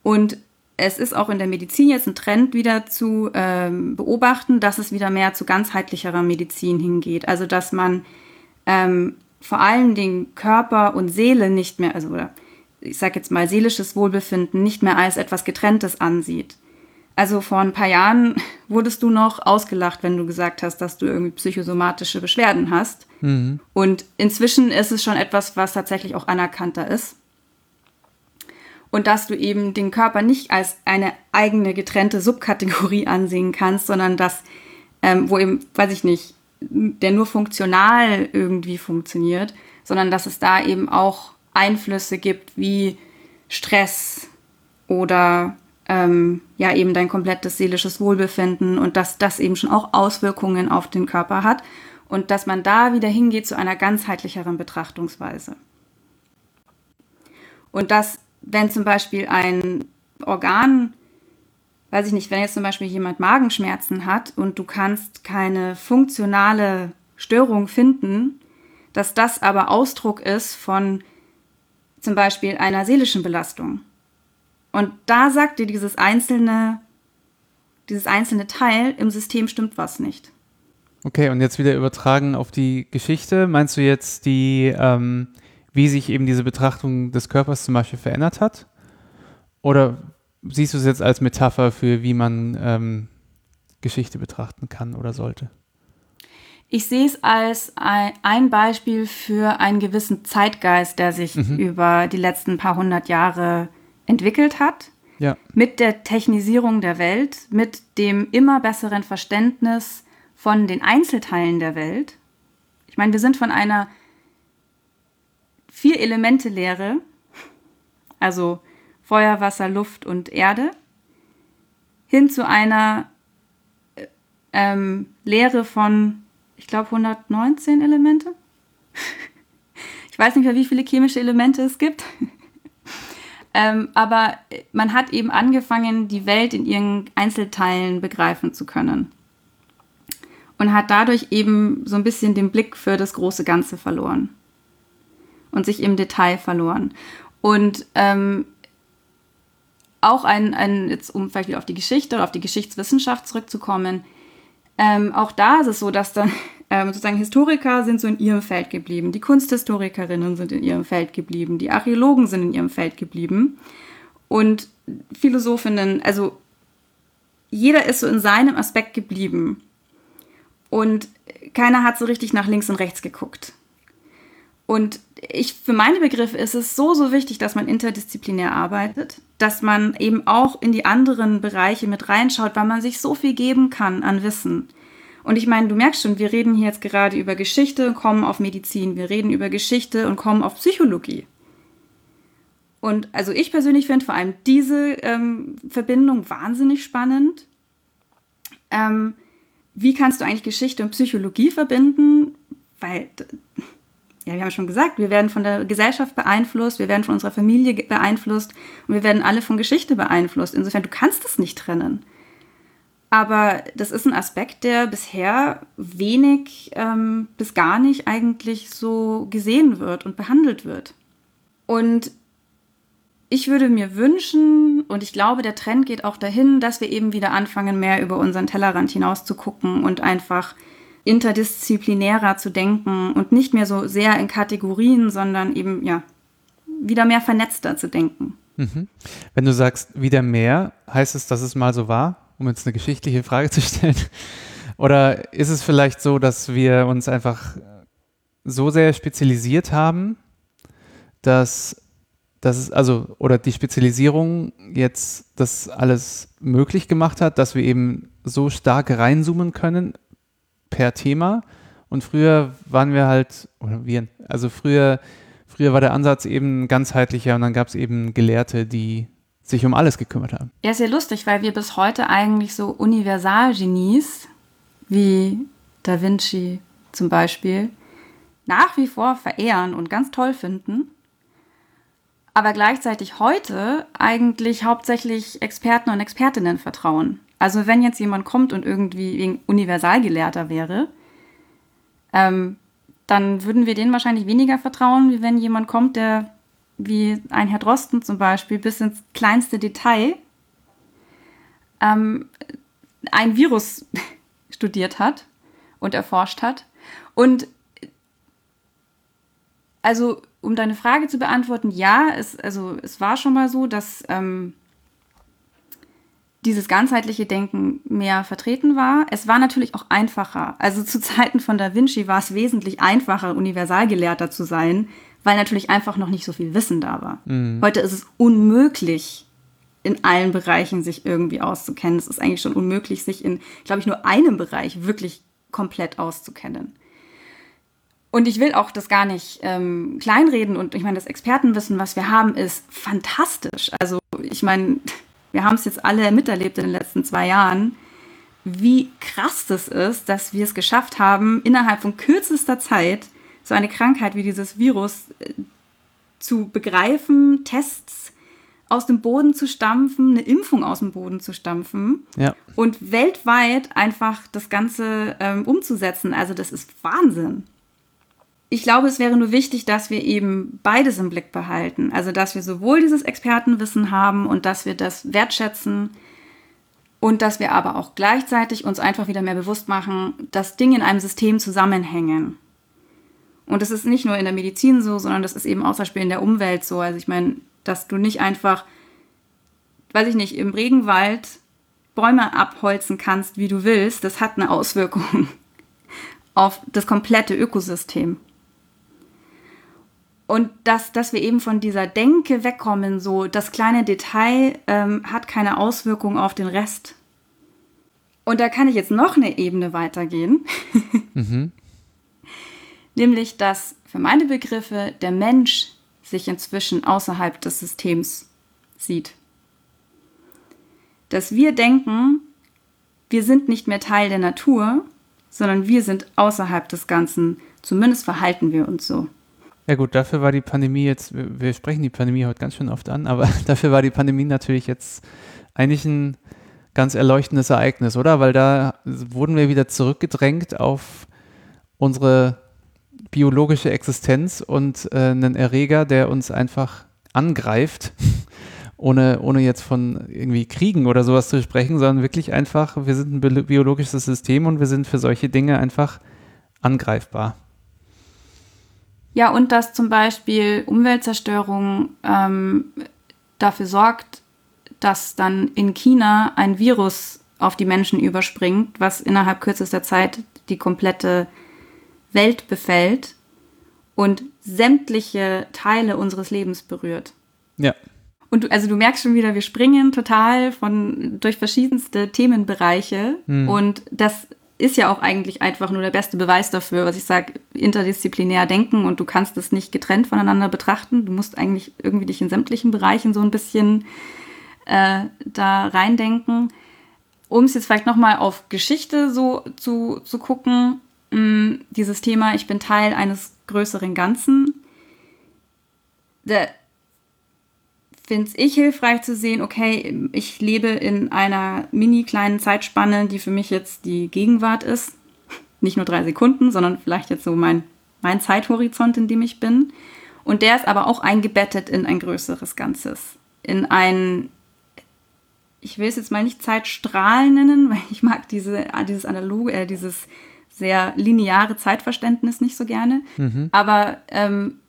Speaker 2: Und es ist auch in der Medizin jetzt ein Trend wieder zu ähm, beobachten, dass es wieder mehr zu ganzheitlicherer Medizin hingeht. Also dass man ähm, vor allem den Körper und Seele nicht mehr, also oder ich sage jetzt mal seelisches Wohlbefinden nicht mehr als etwas Getrenntes ansieht. Also vor ein paar Jahren wurdest du noch ausgelacht, wenn du gesagt hast, dass du irgendwie psychosomatische Beschwerden hast. Mhm. Und inzwischen ist es schon etwas, was tatsächlich auch anerkannter ist. Und dass du eben den Körper nicht als eine eigene getrennte Subkategorie ansehen kannst, sondern dass, ähm, wo eben, weiß ich nicht, der nur funktional irgendwie funktioniert, sondern dass es da eben auch Einflüsse gibt wie Stress oder ähm, ja eben dein komplettes seelisches Wohlbefinden und dass das eben schon auch Auswirkungen auf den Körper hat und dass man da wieder hingeht zu einer ganzheitlicheren Betrachtungsweise. Und dass, wenn zum Beispiel ein Organ weiß ich nicht, wenn jetzt zum Beispiel jemand Magenschmerzen hat und du kannst keine funktionale Störung finden, dass das aber Ausdruck ist von zum Beispiel einer seelischen Belastung. Und da sagt dir dieses einzelne, dieses einzelne Teil, im System stimmt was nicht.
Speaker 1: Okay, und jetzt wieder übertragen auf die Geschichte. Meinst du jetzt die, ähm, wie sich eben diese Betrachtung des Körpers zum Beispiel verändert hat? Oder siehst du es jetzt als Metapher für, wie man ähm, Geschichte betrachten kann oder sollte?
Speaker 2: Ich sehe es als ein Beispiel für einen gewissen Zeitgeist, der sich mhm. über die letzten paar hundert Jahre entwickelt hat. Ja. Mit der Technisierung der Welt, mit dem immer besseren Verständnis von den Einzelteilen der Welt. Ich meine, wir sind von einer Vier-Elemente-Lehre, also Feuer, Wasser, Luft und Erde, hin zu einer äh, ähm, Lehre von ich glaube, 119 Elemente. ich weiß nicht mehr, wie viele chemische Elemente es gibt. Ähm, aber man hat eben angefangen, die Welt in ihren Einzelteilen begreifen zu können. Und hat dadurch eben so ein bisschen den Blick für das große Ganze verloren. Und sich im Detail verloren. Und ähm, auch ein, ein, jetzt um vielleicht wieder auf die Geschichte oder auf die Geschichtswissenschaft zurückzukommen, ähm, auch da ist es so, dass dann ähm, sozusagen Historiker sind so in ihrem Feld geblieben, die Kunsthistorikerinnen sind in ihrem Feld geblieben, die Archäologen sind in ihrem Feld geblieben und Philosophinnen, also jeder ist so in seinem Aspekt geblieben und keiner hat so richtig nach links und rechts geguckt. Und ich, für meine Begriffe ist es so, so wichtig, dass man interdisziplinär arbeitet, dass man eben auch in die anderen Bereiche mit reinschaut, weil man sich so viel geben kann an Wissen. Und ich meine, du merkst schon, wir reden hier jetzt gerade über Geschichte und kommen auf Medizin. Wir reden über Geschichte und kommen auf Psychologie. Und also ich persönlich finde vor allem diese ähm, Verbindung wahnsinnig spannend. Ähm, wie kannst du eigentlich Geschichte und Psychologie verbinden? Weil ja, wir haben schon gesagt, wir werden von der Gesellschaft beeinflusst, wir werden von unserer Familie beeinflusst und wir werden alle von Geschichte beeinflusst. Insofern, du kannst es nicht trennen. Aber das ist ein Aspekt, der bisher wenig ähm, bis gar nicht eigentlich so gesehen wird und behandelt wird. Und ich würde mir wünschen, und ich glaube, der Trend geht auch dahin, dass wir eben wieder anfangen, mehr über unseren Tellerrand hinaus zu gucken und einfach interdisziplinärer zu denken und nicht mehr so sehr in Kategorien, sondern eben ja wieder mehr vernetzter zu denken.
Speaker 1: Mhm. Wenn du sagst wieder mehr, heißt es, dass es mal so war, um jetzt eine geschichtliche Frage zu stellen? Oder ist es vielleicht so, dass wir uns einfach so sehr spezialisiert haben, dass es also oder die Spezialisierung jetzt das alles möglich gemacht hat, dass wir eben so stark reinzoomen können per Thema. Und früher waren wir halt, oder wir, also früher, früher war der Ansatz eben ganzheitlicher und dann gab es eben Gelehrte, die sich um alles gekümmert haben.
Speaker 2: Ja, ist ja lustig, weil wir bis heute eigentlich so Universalgenies wie Da Vinci zum Beispiel nach wie vor verehren und ganz toll finden, aber gleichzeitig heute eigentlich hauptsächlich Experten und Expertinnen vertrauen. Also wenn jetzt jemand kommt und irgendwie Universalgelehrter wäre, ähm, dann würden wir denen wahrscheinlich weniger vertrauen, wie wenn jemand kommt, der wie ein Herr Drosten zum Beispiel bis ins kleinste Detail ähm, ein Virus studiert hat und erforscht hat. Und also, um deine Frage zu beantworten, ja, es, also, es war schon mal so, dass ähm, dieses ganzheitliche Denken mehr vertreten war. Es war natürlich auch einfacher. Also zu Zeiten von Da Vinci war es wesentlich einfacher, Universalgelehrter zu sein, weil natürlich einfach noch nicht so viel Wissen da war. Mhm. Heute ist es unmöglich, in allen Bereichen sich irgendwie auszukennen. Es ist eigentlich schon unmöglich, sich in, glaube ich, nur einem Bereich wirklich komplett auszukennen. Und ich will auch das gar nicht ähm, kleinreden. Und ich meine, das Expertenwissen, was wir haben, ist fantastisch. Also ich meine, wir haben es jetzt alle miterlebt in den letzten zwei Jahren, wie krass das ist, dass wir es geschafft haben, innerhalb von kürzester Zeit so eine Krankheit wie dieses Virus äh, zu begreifen, Tests aus dem Boden zu stampfen, eine Impfung aus dem Boden zu stampfen ja. und weltweit einfach das Ganze ähm, umzusetzen. Also das ist Wahnsinn. ich glaube, es wäre nur wichtig, dass wir eben beides im Blick behalten. Also, dass wir sowohl dieses Expertenwissen haben und dass wir das wertschätzen und dass wir aber auch gleichzeitig uns einfach wieder mehr bewusst machen, dass Dinge in einem System zusammenhängen. Und das ist nicht nur in der Medizin so, sondern das ist eben auch zum Beispiel in der Umwelt so. Also ich meine, dass du nicht einfach, weiß ich nicht, im Regenwald Bäume abholzen kannst, wie du willst, das hat eine Auswirkung auf das komplette Ökosystem. Und dass, dass wir eben von dieser Denke wegkommen, so das kleine Detail ähm, hat keine Auswirkung auf den Rest. Und da kann ich jetzt noch eine Ebene weitergehen. mhm. Nämlich, dass für meine Begriffe der Mensch sich inzwischen außerhalb des Systems sieht. Dass wir denken, wir sind nicht mehr Teil der Natur, sondern wir sind außerhalb des Ganzen. Zumindest verhalten wir uns so.
Speaker 1: Ja gut, dafür war die Pandemie jetzt, wir sprechen die Pandemie heute ganz schön oft an, aber dafür war die Pandemie natürlich jetzt eigentlich ein ganz erleuchtendes Ereignis, oder? Weil da wurden wir wieder zurückgedrängt auf unsere biologische Existenz und äh, einen Erreger, der uns einfach angreift, ohne, ohne jetzt von irgendwie Kriegen oder sowas zu sprechen, sondern wirklich einfach, wir sind ein biologisches System und wir sind für solche Dinge einfach angreifbar.
Speaker 2: Ja, und dass zum Beispiel Umweltzerstörung ähm, dafür sorgt, dass dann in China ein Virus auf die Menschen überspringt, was innerhalb kürzester Zeit die komplette Welt befällt und sämtliche Teile unseres Lebens berührt.
Speaker 1: Ja.
Speaker 2: Und du, also du merkst schon wieder, wir springen total von durch verschiedenste Themenbereiche hm. und das ist ja auch eigentlich einfach nur der beste Beweis dafür, was ich sage, interdisziplinär denken und du kannst es nicht getrennt voneinander betrachten. Du musst eigentlich irgendwie dich in sämtlichen Bereichen so ein bisschen äh, da reindenken. Um es jetzt vielleicht nochmal auf Geschichte so zu, zu gucken, mh, mm, dieses Thema, ich bin Teil eines größeren Ganzen. Der, finde ich hilfreich zu sehen, okay, ich lebe in einer mini kleinen Zeitspanne, die für mich jetzt die Gegenwart ist. Nicht nur drei Sekunden, sondern vielleicht jetzt so mein, mein Zeithorizont, in dem ich bin. Und der ist aber auch eingebettet in ein größeres Ganzes. In ein, ich will es jetzt mal nicht Zeitstrahlen nennen, weil ich mag diese, dieses analoge, äh, dieses sehr lineare Zeitverständnis nicht so gerne. Mhm. Aber ähm,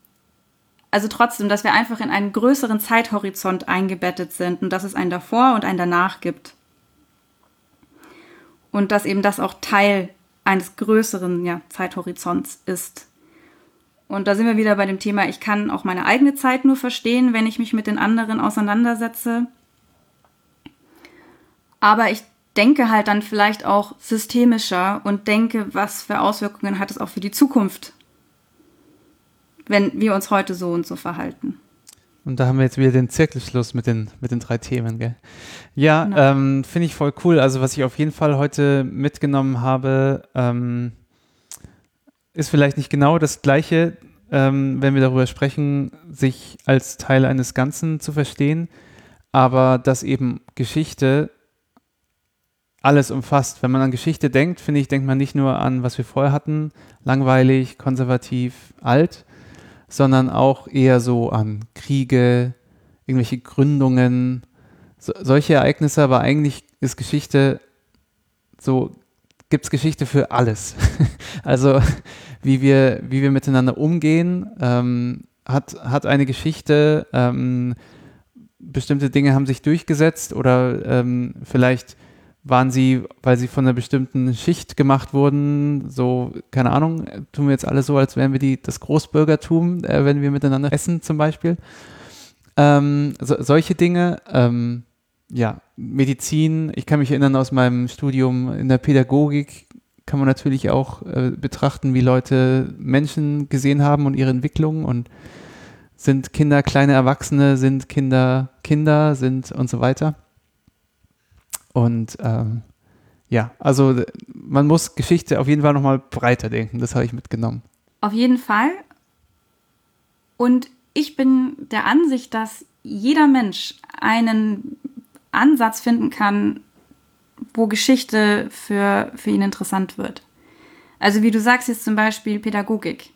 Speaker 2: also trotzdem, dass wir einfach in einen größeren Zeithorizont eingebettet sind und dass es ein davor und ein danach gibt. Und dass eben das auch Teil eines größeren ja, Zeithorizonts ist. Und da sind wir wieder bei dem Thema, ich kann auch meine eigene Zeit nur verstehen, wenn ich mich mit den anderen auseinandersetze. Aber ich denke halt dann vielleicht auch systemischer und denke, was für Auswirkungen hat es auch für die Zukunft wenn wir uns heute so und so verhalten.
Speaker 1: Und da haben wir jetzt wieder den Zirkelschluss mit den, mit den drei Themen, gell? Ja, genau. ähm, finde ich voll cool. Also was ich auf jeden Fall heute mitgenommen habe, ähm, ist vielleicht nicht genau das Gleiche, ähm, wenn wir darüber sprechen, sich als Teil eines Ganzen zu verstehen, aber dass eben Geschichte alles umfasst. Wenn man an Geschichte denkt, finde ich, denkt man nicht nur an, was wir vorher hatten, langweilig, konservativ, alt, sondern auch eher so an Kriege, irgendwelche Gründungen, so, solche Ereignisse, aber eigentlich ist Geschichte so, gibt es Geschichte für alles. also wie wir, wie wir miteinander umgehen, ähm, hat, hat eine Geschichte, ähm, bestimmte Dinge haben sich durchgesetzt oder ähm, vielleicht waren sie, weil sie von einer bestimmten Schicht gemacht wurden, so, keine Ahnung, tun wir jetzt alle so, als wären wir die, das Großbürgertum, äh, wenn wir miteinander essen zum Beispiel. Ähm, so, solche Dinge, ähm, ja, Medizin, ich kann mich erinnern aus meinem Studium in der Pädagogik, kann man natürlich auch äh, betrachten, wie Leute Menschen gesehen haben und ihre Entwicklung und sind Kinder kleine Erwachsene, sind Kinder Kinder, sind und so weiter. Und ähm, ja, also man muss Geschichte auf jeden Fall nochmal breiter denken. Das habe ich mitgenommen.
Speaker 2: Auf jeden Fall. Und ich bin der Ansicht, dass jeder Mensch einen Ansatz finden kann, wo Geschichte für, für ihn interessant wird. Also wie du sagst jetzt zum Beispiel Pädagogik.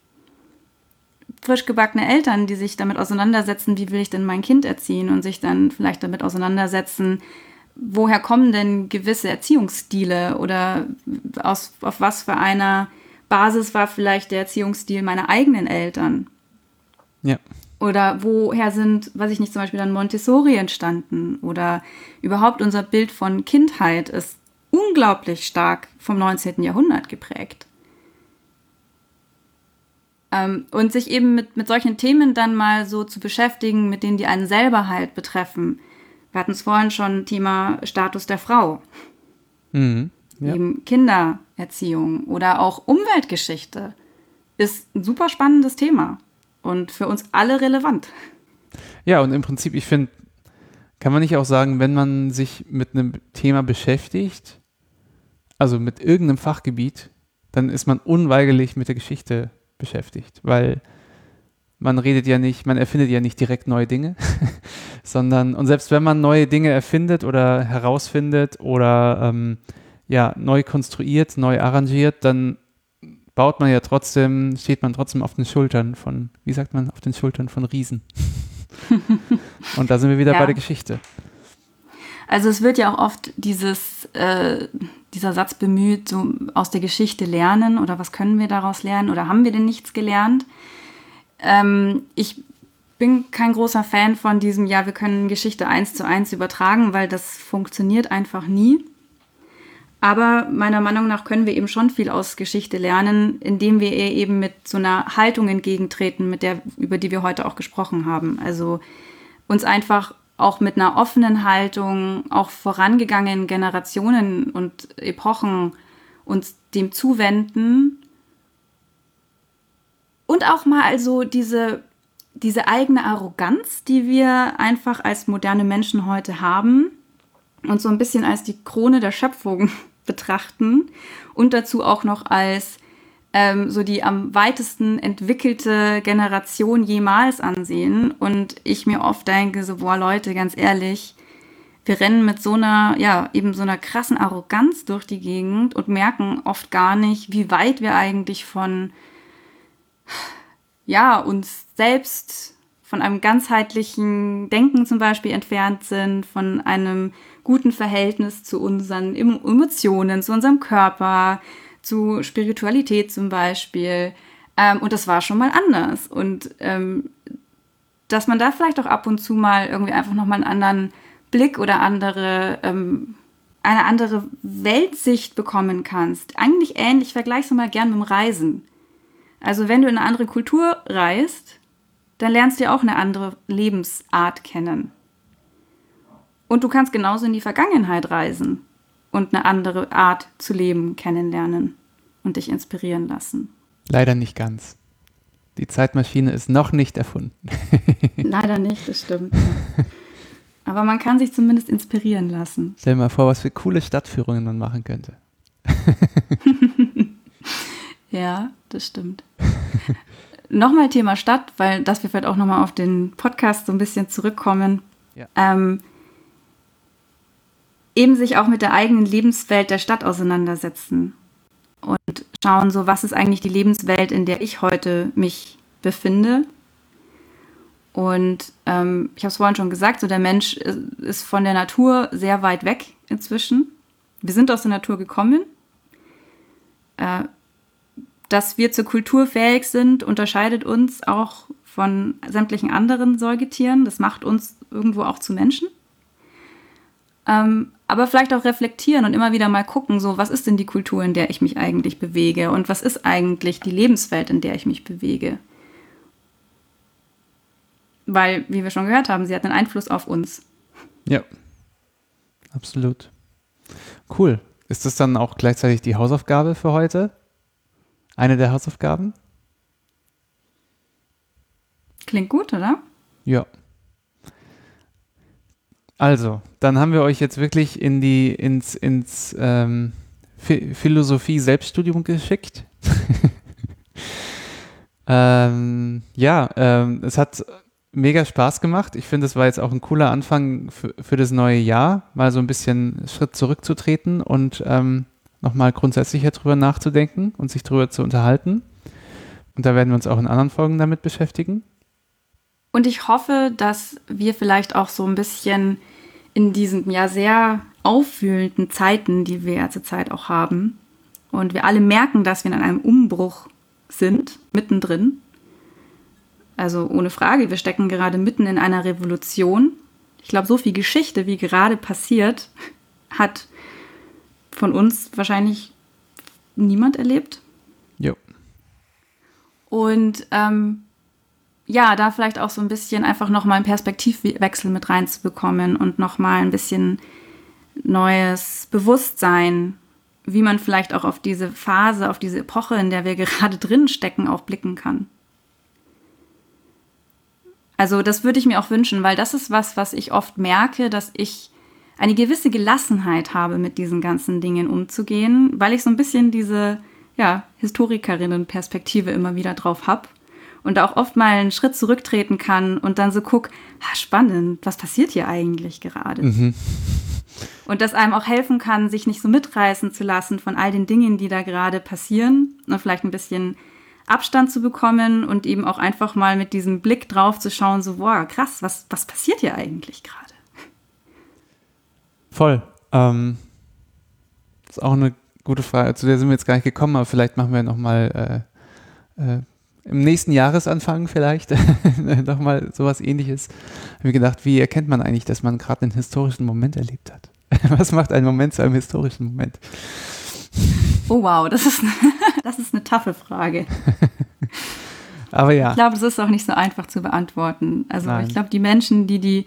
Speaker 2: frisch gebackene Eltern, die sich damit auseinandersetzen, wie will ich denn mein Kind erziehen und sich dann vielleicht damit auseinandersetzen, woher kommen denn gewisse Erziehungsstile oder aus, auf was für einer Basis war vielleicht der Erziehungsstil meiner eigenen Eltern.
Speaker 1: Ja.
Speaker 2: Oder woher sind, weiß ich nicht, zum Beispiel dann Montessori entstanden oder überhaupt unser Bild von Kindheit ist unglaublich stark vom 19. Jahrhundert geprägt. Ähm, und sich eben mit, mit solchen Themen dann mal so zu beschäftigen, mit denen die einen selber halt betreffen. Wir hatten es vorhin schon, Thema Status der Frau. Mhm, ja. Eben Kindererziehung oder auch Umweltgeschichte ist ein super spannendes Thema und für uns alle relevant.
Speaker 1: Ja, und im Prinzip, ich finde, kann man nicht auch sagen, wenn man sich mit einem Thema beschäftigt, also mit irgendeinem Fachgebiet, dann ist man unweigerlich mit der Geschichte beschäftigt, weil man redet ja nicht, man erfindet ja nicht direkt neue Dinge, sondern, und selbst wenn man neue Dinge erfindet oder herausfindet oder ähm, ja, neu konstruiert, neu arrangiert, dann baut man ja trotzdem, steht man trotzdem auf den Schultern von, wie sagt man, auf den Schultern von Riesen. und da sind wir wieder ja. bei der Geschichte.
Speaker 2: Also es wird ja auch oft dieses, äh, dieser Satz bemüht, so aus der Geschichte lernen oder was können wir daraus lernen oder haben wir denn nichts gelernt? Ähm, ich bin kein großer Fan von diesem, ja, wir können Geschichte eins zu eins übertragen, weil das funktioniert einfach nie. Aber meiner Meinung nach können wir eben schon viel aus Geschichte lernen, indem wir ihr eben mit so einer Haltung entgegentreten, mit der, über die wir heute auch gesprochen haben. Also uns einfach auch mit einer offenen Haltung, auch vorangegangenen Generationen und Epochen uns dem zuwenden und auch mal also diese, diese eigene Arroganz, die wir einfach als moderne Menschen heute haben und so ein bisschen als die Krone der Schöpfung betrachten und dazu auch noch als ähm, so die am weitesten entwickelte Generation jemals ansehen. Und ich mir oft denke, so, boah, Leute, ganz ehrlich, wir rennen mit so einer, ja, eben so einer krassen Arroganz durch die Gegend und merken oft gar nicht, wie weit wir eigentlich von, ja, uns selbst, von einem ganzheitlichen Denken zum Beispiel entfernt sind, von einem guten Verhältnis zu unseren Emotionen, zu unserem Körper, zu Spiritualität zum Beispiel. Ähm, und das war schon mal anders. Und ähm, dass man da vielleicht auch ab und zu mal irgendwie einfach nochmal einen anderen Blick oder andere, ähm, eine andere Weltsicht bekommen kannst. Eigentlich ähnlich, ich vergleiche es mal gern mit dem Reisen. Also wenn du in eine andere Kultur reist, dann lernst du ja auch eine andere Lebensart kennen. Und du kannst genauso in die Vergangenheit reisen und eine andere Art zu leben kennenlernen und dich inspirieren lassen.
Speaker 1: Leider nicht ganz. Die Zeitmaschine ist noch nicht erfunden.
Speaker 2: Leider nicht, das stimmt. Aber man kann sich zumindest inspirieren lassen.
Speaker 1: Stell dir mal vor, was für coole Stadtführungen man machen könnte.
Speaker 2: ja, das stimmt. Nochmal Thema Stadt, weil dass wir vielleicht auch nochmal auf den Podcast so ein bisschen zurückkommen. Ja. Ähm, eben sich auch mit der eigenen Lebenswelt der Stadt auseinandersetzen und schauen, so was ist eigentlich die Lebenswelt, in der ich heute mich befinde. Und ähm, ich habe es vorhin schon gesagt, so der Mensch ist von der Natur sehr weit weg inzwischen. Wir sind aus der Natur gekommen. Äh, dass wir zur Kultur fähig sind, unterscheidet uns auch von sämtlichen anderen Säugetieren. Das macht uns irgendwo auch zu Menschen. Ähm, aber vielleicht auch reflektieren und immer wieder mal gucken, so was ist denn die Kultur, in der ich mich eigentlich bewege und was ist eigentlich die Lebenswelt, in der ich mich bewege. Weil, wie wir schon gehört haben, sie hat einen Einfluss auf uns.
Speaker 1: Ja, absolut. Cool. Ist das dann auch gleichzeitig die Hausaufgabe für heute? Eine der Hausaufgaben?
Speaker 2: Klingt gut, oder?
Speaker 1: Ja. Also, dann haben wir euch jetzt wirklich in die, ins, ins ähm, Philosophie-Selbststudium geschickt. ähm, ja, ähm, es hat mega Spaß gemacht. Ich finde, es war jetzt auch ein cooler Anfang für, für, das neue Jahr, mal so ein bisschen Schritt zurückzutreten und ähm, nochmal grundsätzlicher drüber nachzudenken und sich drüber zu unterhalten. Und da werden wir uns auch in anderen Folgen damit beschäftigen.
Speaker 2: Und ich hoffe, dass wir vielleicht auch so ein bisschen in diesen ja sehr auffühlenden Zeiten, die wir ja zurzeit auch haben, und wir alle merken, dass wir in einem Umbruch sind, mittendrin. Also ohne Frage, wir stecken gerade mitten in einer Revolution. Ich glaube, so viel Geschichte, wie gerade passiert, hat von uns wahrscheinlich niemand erlebt.
Speaker 1: Jo.
Speaker 2: Und ähm, ja, da vielleicht auch so ein bisschen einfach nochmal einen Perspektivwechsel mit reinzubekommen und nochmal ein bisschen neues Bewusstsein, wie man vielleicht auch auf diese Phase, auf diese Epoche, in der wir gerade drin stecken, auch blicken kann. Also das würde ich mir auch wünschen, weil das ist was, was ich oft merke, dass ich eine gewisse Gelassenheit habe, mit diesen ganzen Dingen umzugehen, weil ich so ein bisschen diese ja, Historikerinnen-Perspektive immer wieder drauf habe und auch oft mal einen Schritt zurücktreten kann und dann so guck, ah, spannend, was passiert hier eigentlich gerade? Mhm. Und das einem auch helfen kann, sich nicht so mitreißen zu lassen von all den Dingen, die da gerade passieren und vielleicht ein bisschen Abstand zu bekommen und eben auch einfach mal mit diesem Blick drauf zu schauen, so, boah, krass, was, was passiert hier eigentlich gerade?
Speaker 1: Voll. Ähm, das ist auch eine gute Frage. Zu der sind wir jetzt gar nicht gekommen, aber vielleicht machen wir nochmal äh, äh, im nächsten Jahresanfang vielleicht nochmal sowas ähnliches. Habe mir gedacht, wie erkennt man eigentlich, dass man gerade einen historischen Moment erlebt hat? Was macht ein Moment zu einem historischen Moment?
Speaker 2: Oh wow, das ist, das ist eine taffe Frage.
Speaker 1: Aber ja.
Speaker 2: Ich glaube, das ist auch nicht so einfach zu beantworten. Also Nein. ich glaube, die Menschen, die die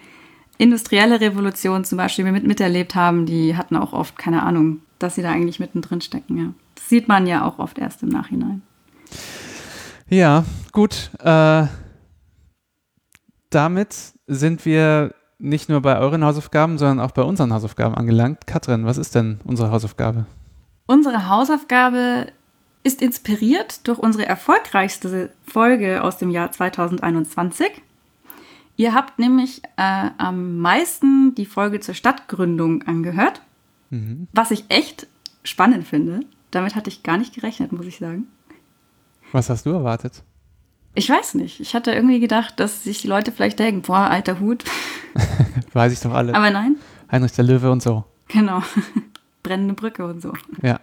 Speaker 2: industrielle Revolution zum Beispiel mit, miterlebt haben, die hatten auch oft keine Ahnung, dass sie da eigentlich mittendrin stecken. Ja. Das sieht man ja auch oft erst im Nachhinein.
Speaker 1: Ja, gut. Äh, damit sind wir nicht nur bei euren Hausaufgaben, sondern auch bei unseren Hausaufgaben angelangt. Katrin, was ist denn unsere Hausaufgabe?
Speaker 2: Unsere Hausaufgabe ist inspiriert durch unsere erfolgreichste Folge aus dem Jahr 2021. Ihr habt nämlich äh, am meisten die Folge zur Stadtgründung angehört, mhm. was ich echt spannend finde. Damit hatte ich gar nicht gerechnet, muss ich sagen.
Speaker 1: Was hast du erwartet?
Speaker 2: Ich weiß nicht. Ich hatte irgendwie gedacht, dass sich die Leute vielleicht denken, boah, alter Hut.
Speaker 1: weiß ich doch alle.
Speaker 2: Aber nein.
Speaker 1: Heinrich der Löwe und so.
Speaker 2: Genau. Brennende Brücke und so.
Speaker 1: Ja.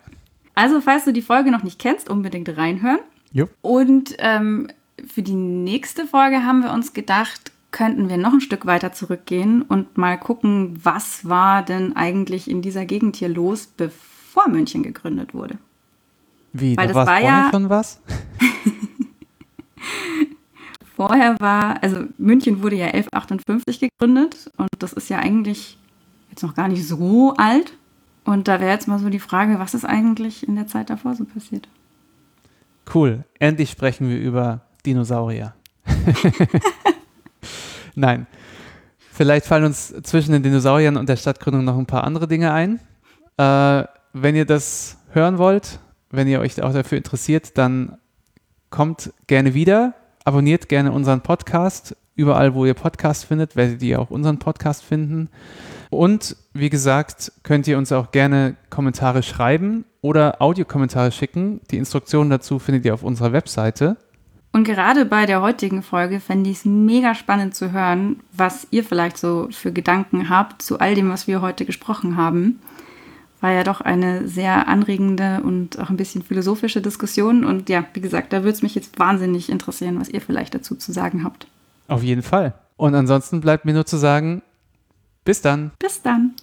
Speaker 2: Also, falls du die Folge noch nicht kennst, unbedingt reinhören.
Speaker 1: Jupp.
Speaker 2: Und ähm, für die nächste Folge haben wir uns gedacht, könnten wir noch ein Stück weiter zurückgehen und mal gucken, was war denn eigentlich in dieser Gegend hier los, bevor München gegründet wurde.
Speaker 1: Wie, Weil da das war ja schon was?
Speaker 2: vorher war, also München wurde ja 1158 gegründet und das ist ja eigentlich jetzt noch gar nicht so alt. Und da wäre jetzt mal so die Frage, was ist eigentlich in der Zeit davor so passiert?
Speaker 1: Cool, endlich sprechen wir über Dinosaurier. Nein. Vielleicht fallen uns zwischen den Dinosauriern und der Stadtgründung noch ein paar andere Dinge ein. Äh, wenn ihr das hören wollt, wenn ihr euch auch dafür interessiert, dann kommt gerne wieder, abonniert gerne unseren Podcast. Überall, wo ihr Podcast findet, werdet ihr auch unseren Podcast finden. Und wie gesagt, könnt ihr uns auch gerne Kommentare schreiben oder Audiokommentare schicken. Die Instruktionen dazu findet ihr auf unserer Webseite.
Speaker 2: Und gerade bei der heutigen Folge fände ich es mega spannend zu hören, was ihr vielleicht so für Gedanken habt zu all dem, was wir heute gesprochen haben. War ja doch eine sehr anregende und auch ein bisschen philosophische Diskussion. Und ja, wie gesagt, da würde es mich jetzt wahnsinnig interessieren, was ihr vielleicht dazu zu sagen habt.
Speaker 1: Auf jeden Fall. Und ansonsten bleibt mir nur zu sagen, bis dann.
Speaker 2: Bis dann.